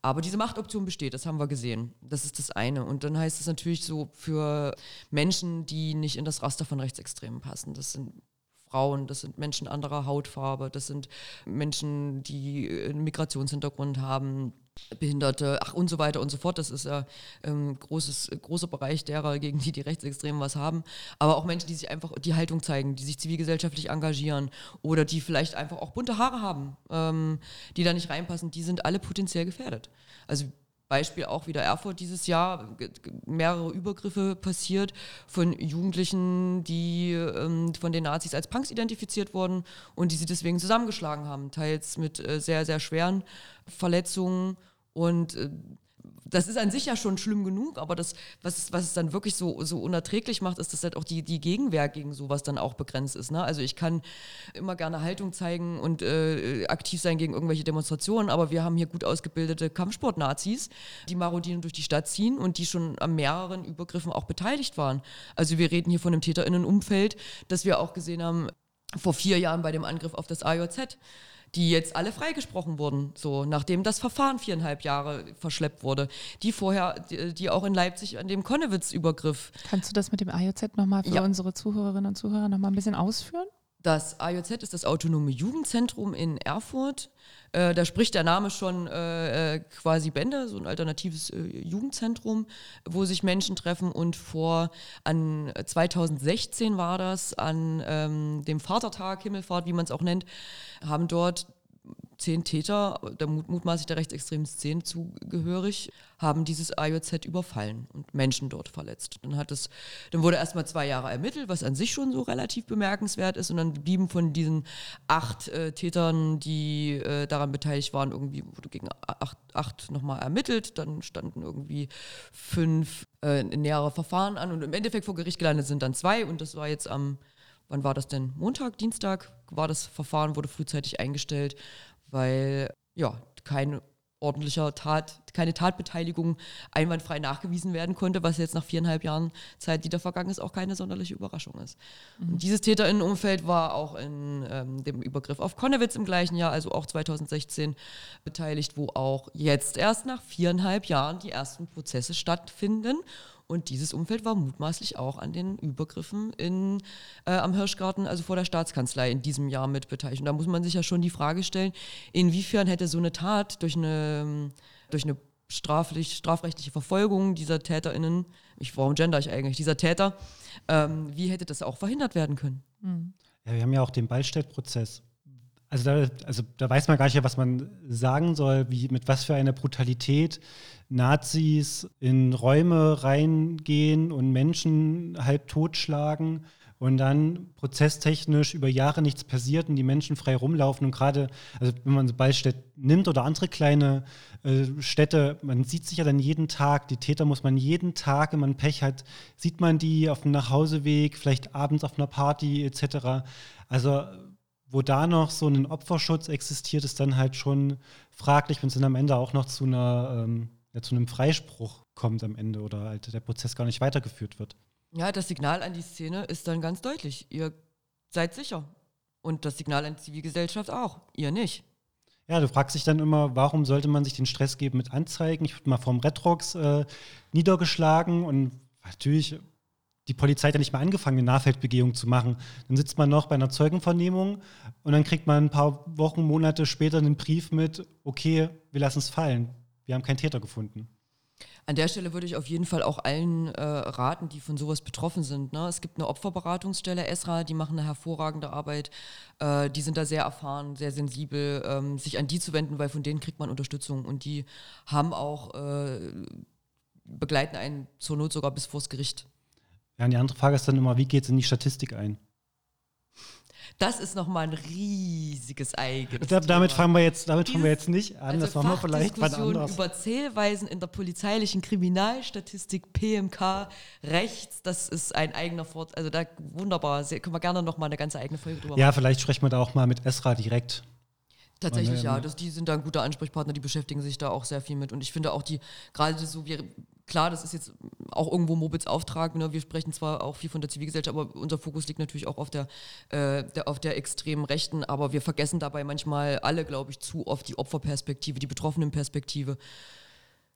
aber diese Machtoption besteht, das haben wir gesehen. Das ist das eine. Und dann heißt es natürlich so für Menschen, die nicht in das Raster von Rechtsextremen passen. Das sind Frauen, das sind Menschen anderer Hautfarbe, das sind Menschen, die einen Migrationshintergrund haben, Behinderte, ach und so weiter und so fort. Das ist ja ein ähm, großer Bereich derer, gegen die die Rechtsextremen was haben. Aber auch Menschen, die sich einfach die Haltung zeigen, die sich zivilgesellschaftlich engagieren oder die vielleicht einfach auch bunte Haare haben, ähm, die da nicht reinpassen, die sind alle potenziell gefährdet. Also Beispiel auch wieder Erfurt dieses Jahr, mehrere Übergriffe passiert von Jugendlichen, die ähm, von den Nazis als Punks identifiziert wurden und die sie deswegen zusammengeschlagen haben, teils mit äh, sehr, sehr schweren Verletzungen. Und äh, das ist an sich ja schon schlimm genug, aber das, was, was es dann wirklich so, so unerträglich macht, ist, dass halt auch die, die Gegenwehr gegen sowas dann auch begrenzt ist. Ne? Also ich kann immer gerne Haltung zeigen und äh, aktiv sein gegen irgendwelche Demonstrationen, aber wir haben hier gut ausgebildete Kampfsport-Nazis, die marodieren durch die Stadt ziehen und die schon an mehreren Übergriffen auch beteiligt waren. Also wir reden hier von einem TäterInnenumfeld, das wir auch gesehen haben vor vier Jahren bei dem Angriff auf das AJZ die jetzt alle freigesprochen wurden, so nachdem das Verfahren viereinhalb Jahre verschleppt wurde, die vorher, die, die auch in Leipzig an dem Konnewitz-Übergriff. Kannst du das mit dem AJZ nochmal für ja. unsere Zuhörerinnen und Zuhörer nochmal ein bisschen ausführen? Das AJZ ist das Autonome Jugendzentrum in Erfurt. Äh, da spricht der Name schon äh, äh, quasi Bände, so ein alternatives äh, Jugendzentrum, wo sich Menschen treffen. Und vor an 2016 war das, an ähm, dem Vatertag, Himmelfahrt, wie man es auch nennt, haben dort zehn Täter, der mutmaßlich der rechtsextremen Szene zugehörig, haben dieses AJZ überfallen und Menschen dort verletzt. Dann, hat es, dann wurde erstmal zwei Jahre ermittelt, was an sich schon so relativ bemerkenswert ist. Und dann blieben von diesen acht äh, Tätern, die äh, daran beteiligt waren, irgendwie wurde gegen acht, acht nochmal ermittelt. Dann standen irgendwie fünf äh, nähere Verfahren an und im Endeffekt vor Gericht gelandet sind dann zwei. Und das war jetzt am wann war das denn? Montag, Dienstag war das Verfahren, wurde frühzeitig eingestellt, weil ja, kein ordentlicher Tat, keine Tatbeteiligung einwandfrei nachgewiesen werden konnte, was jetzt nach viereinhalb Jahren Zeit, die da vergangen ist, auch keine sonderliche Überraschung ist. Mhm. Und dieses Täterinnenumfeld war auch in ähm, dem Übergriff auf Konnewitz im gleichen Jahr, also auch 2016 beteiligt, wo auch jetzt erst nach viereinhalb Jahren die ersten Prozesse stattfinden und dieses Umfeld war mutmaßlich auch an den Übergriffen in, äh, am Hirschgarten, also vor der Staatskanzlei in diesem Jahr mit beteiligt. Und da muss man sich ja schon die Frage stellen, inwiefern hätte so eine Tat durch eine, durch eine straflich, strafrechtliche Verfolgung dieser TäterInnen, ich, warum gender ich eigentlich, dieser Täter, ähm, wie hätte das auch verhindert werden können? Mhm. Ja, wir haben ja auch den Ballstellprozess. Also da, also da weiß man gar nicht, was man sagen soll, wie, mit was für einer Brutalität Nazis in Räume reingehen und Menschen halb totschlagen und dann prozesstechnisch über Jahre nichts passiert und die Menschen frei rumlaufen. Und gerade, also wenn man so Ballstädt nimmt oder andere kleine äh, Städte, man sieht sich ja dann jeden Tag, die Täter muss man jeden Tag, wenn man Pech hat, sieht man die auf dem Nachhauseweg, vielleicht abends auf einer Party etc. Also wo da noch so ein Opferschutz existiert, ist dann halt schon fraglich, wenn es dann am Ende auch noch zu einer ähm, ja, zu einem Freispruch kommt am Ende oder halt der Prozess gar nicht weitergeführt wird. Ja, das Signal an die Szene ist dann ganz deutlich. Ihr seid sicher. Und das Signal an die Zivilgesellschaft auch. Ihr nicht. Ja, du fragst dich dann immer, warum sollte man sich den Stress geben mit Anzeigen? Ich wurde mal vom Redrox äh, niedergeschlagen und natürlich, die Polizei hat ja nicht mal angefangen, eine Nahfeldbegehung zu machen. Dann sitzt man noch bei einer Zeugenvernehmung und dann kriegt man ein paar Wochen, Monate später einen Brief mit, okay, wir lassen es fallen wir haben keinen Täter gefunden. An der Stelle würde ich auf jeden Fall auch allen äh, raten, die von sowas betroffen sind. Ne? Es gibt eine Opferberatungsstelle, ESRA, die machen eine hervorragende Arbeit. Äh, die sind da sehr erfahren, sehr sensibel, ähm, sich an die zu wenden, weil von denen kriegt man Unterstützung. Und die haben auch, äh, begleiten einen zur Not sogar bis vors Gericht. Ja, und die andere Frage ist dann immer, wie geht es in die Statistik ein? Das ist nochmal ein riesiges eigenes Da, damit fangen wir jetzt, damit fangen wir jetzt nicht an. Also das machen wir vielleicht Fachdiskussionen anders. über Zählweisen in der polizeilichen Kriminalstatistik, PMK, Rechts, das ist ein eigener Fort. Also da wunderbar, können wir gerne nochmal eine ganze eigene Folge drüber Ja, vielleicht sprechen wir da auch mal mit Esra direkt. Tatsächlich, ja. ähm, Das, die sind da ein guter Ansprechpartner, die beschäftigen sich da auch sehr viel mit. Und ich finde auch die, gerade so, wir, klar, das ist jetzt auch irgendwo Mobits Auftrag, ne? wir sprechen zwar auch viel von der Zivilgesellschaft, aber unser Fokus liegt natürlich auch auf der, äh, der, auf der extremen Rechten, aber wir vergessen dabei manchmal alle, glaube ich, zu oft die Opferperspektive, die Betroffenenperspektive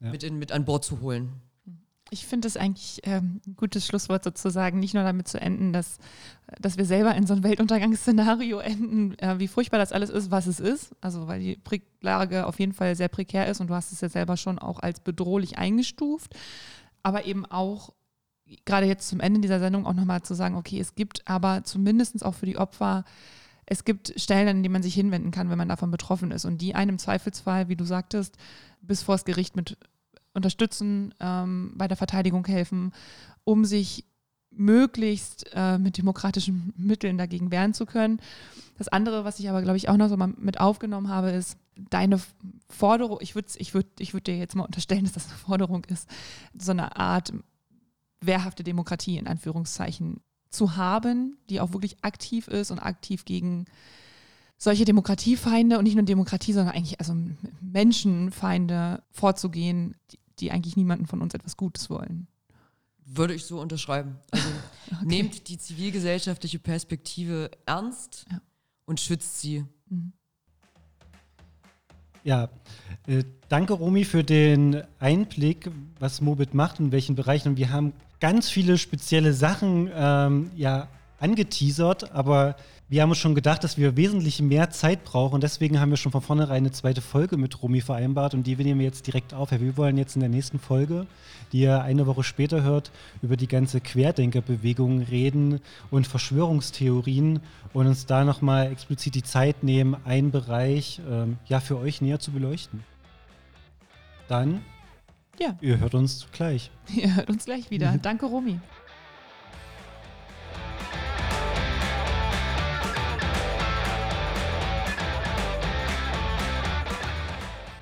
Ja. mit, in, mit an Bord zu holen. Ich finde es eigentlich ähm, ein gutes Schlusswort sozusagen, nicht nur damit zu enden, dass, dass wir selber in so ein Weltuntergangsszenario enden, äh, wie furchtbar das alles ist, was es ist. Also weil die Lage auf jeden Fall sehr prekär ist und du hast es ja selber schon auch als bedrohlich eingestuft, aber eben auch gerade jetzt zum Ende dieser Sendung auch nochmal zu sagen, okay, es gibt aber zumindest auch für die Opfer es gibt Stellen, an die man sich hinwenden kann, wenn man davon betroffen ist und die einem Zweifelsfall, wie du sagtest, bis vors Gericht mit unterstützen, ähm, bei der Verteidigung helfen, um sich möglichst äh, mit demokratischen Mitteln dagegen wehren zu können. Das andere, was ich aber, glaube ich, auch noch so mal mit aufgenommen habe, ist deine Forderung, ich würde ich würd, ich würd dir jetzt mal unterstellen, *laughs* dass das eine Forderung ist, so eine Art wehrhafte Demokratie in Anführungszeichen zu haben, die auch wirklich aktiv ist und aktiv gegen solche Demokratiefeinde und nicht nur Demokratie, sondern eigentlich also Menschenfeinde vorzugehen, die, eigentlich niemanden von uns etwas Gutes wollen. Würde ich so unterschreiben. Also *laughs* nehmt die zivilgesellschaftliche Perspektive ernst Ja. und schützt sie. Ja, äh, danke Romy für den Einblick, was Mobit macht und in welchen Bereichen. Und wir haben ganz viele spezielle Sachen ähm, ja, angeteasert, aber wir haben uns schon gedacht, dass wir wesentlich mehr Zeit brauchen. Deswegen haben wir schon von vornherein eine zweite Folge mit Romy vereinbart und die nehmen wir jetzt direkt auf. Wir wollen jetzt in der nächsten Folge, die ihr eine Woche später hört, über die ganze Querdenkerbewegung reden und Verschwörungstheorien und uns da nochmal explizit die Zeit nehmen, einen Bereich ähm, ja für euch näher zu beleuchten. Dann, Ja, ihr hört uns gleich. *laughs* ihr hört uns gleich wieder. *laughs* Danke, Romy.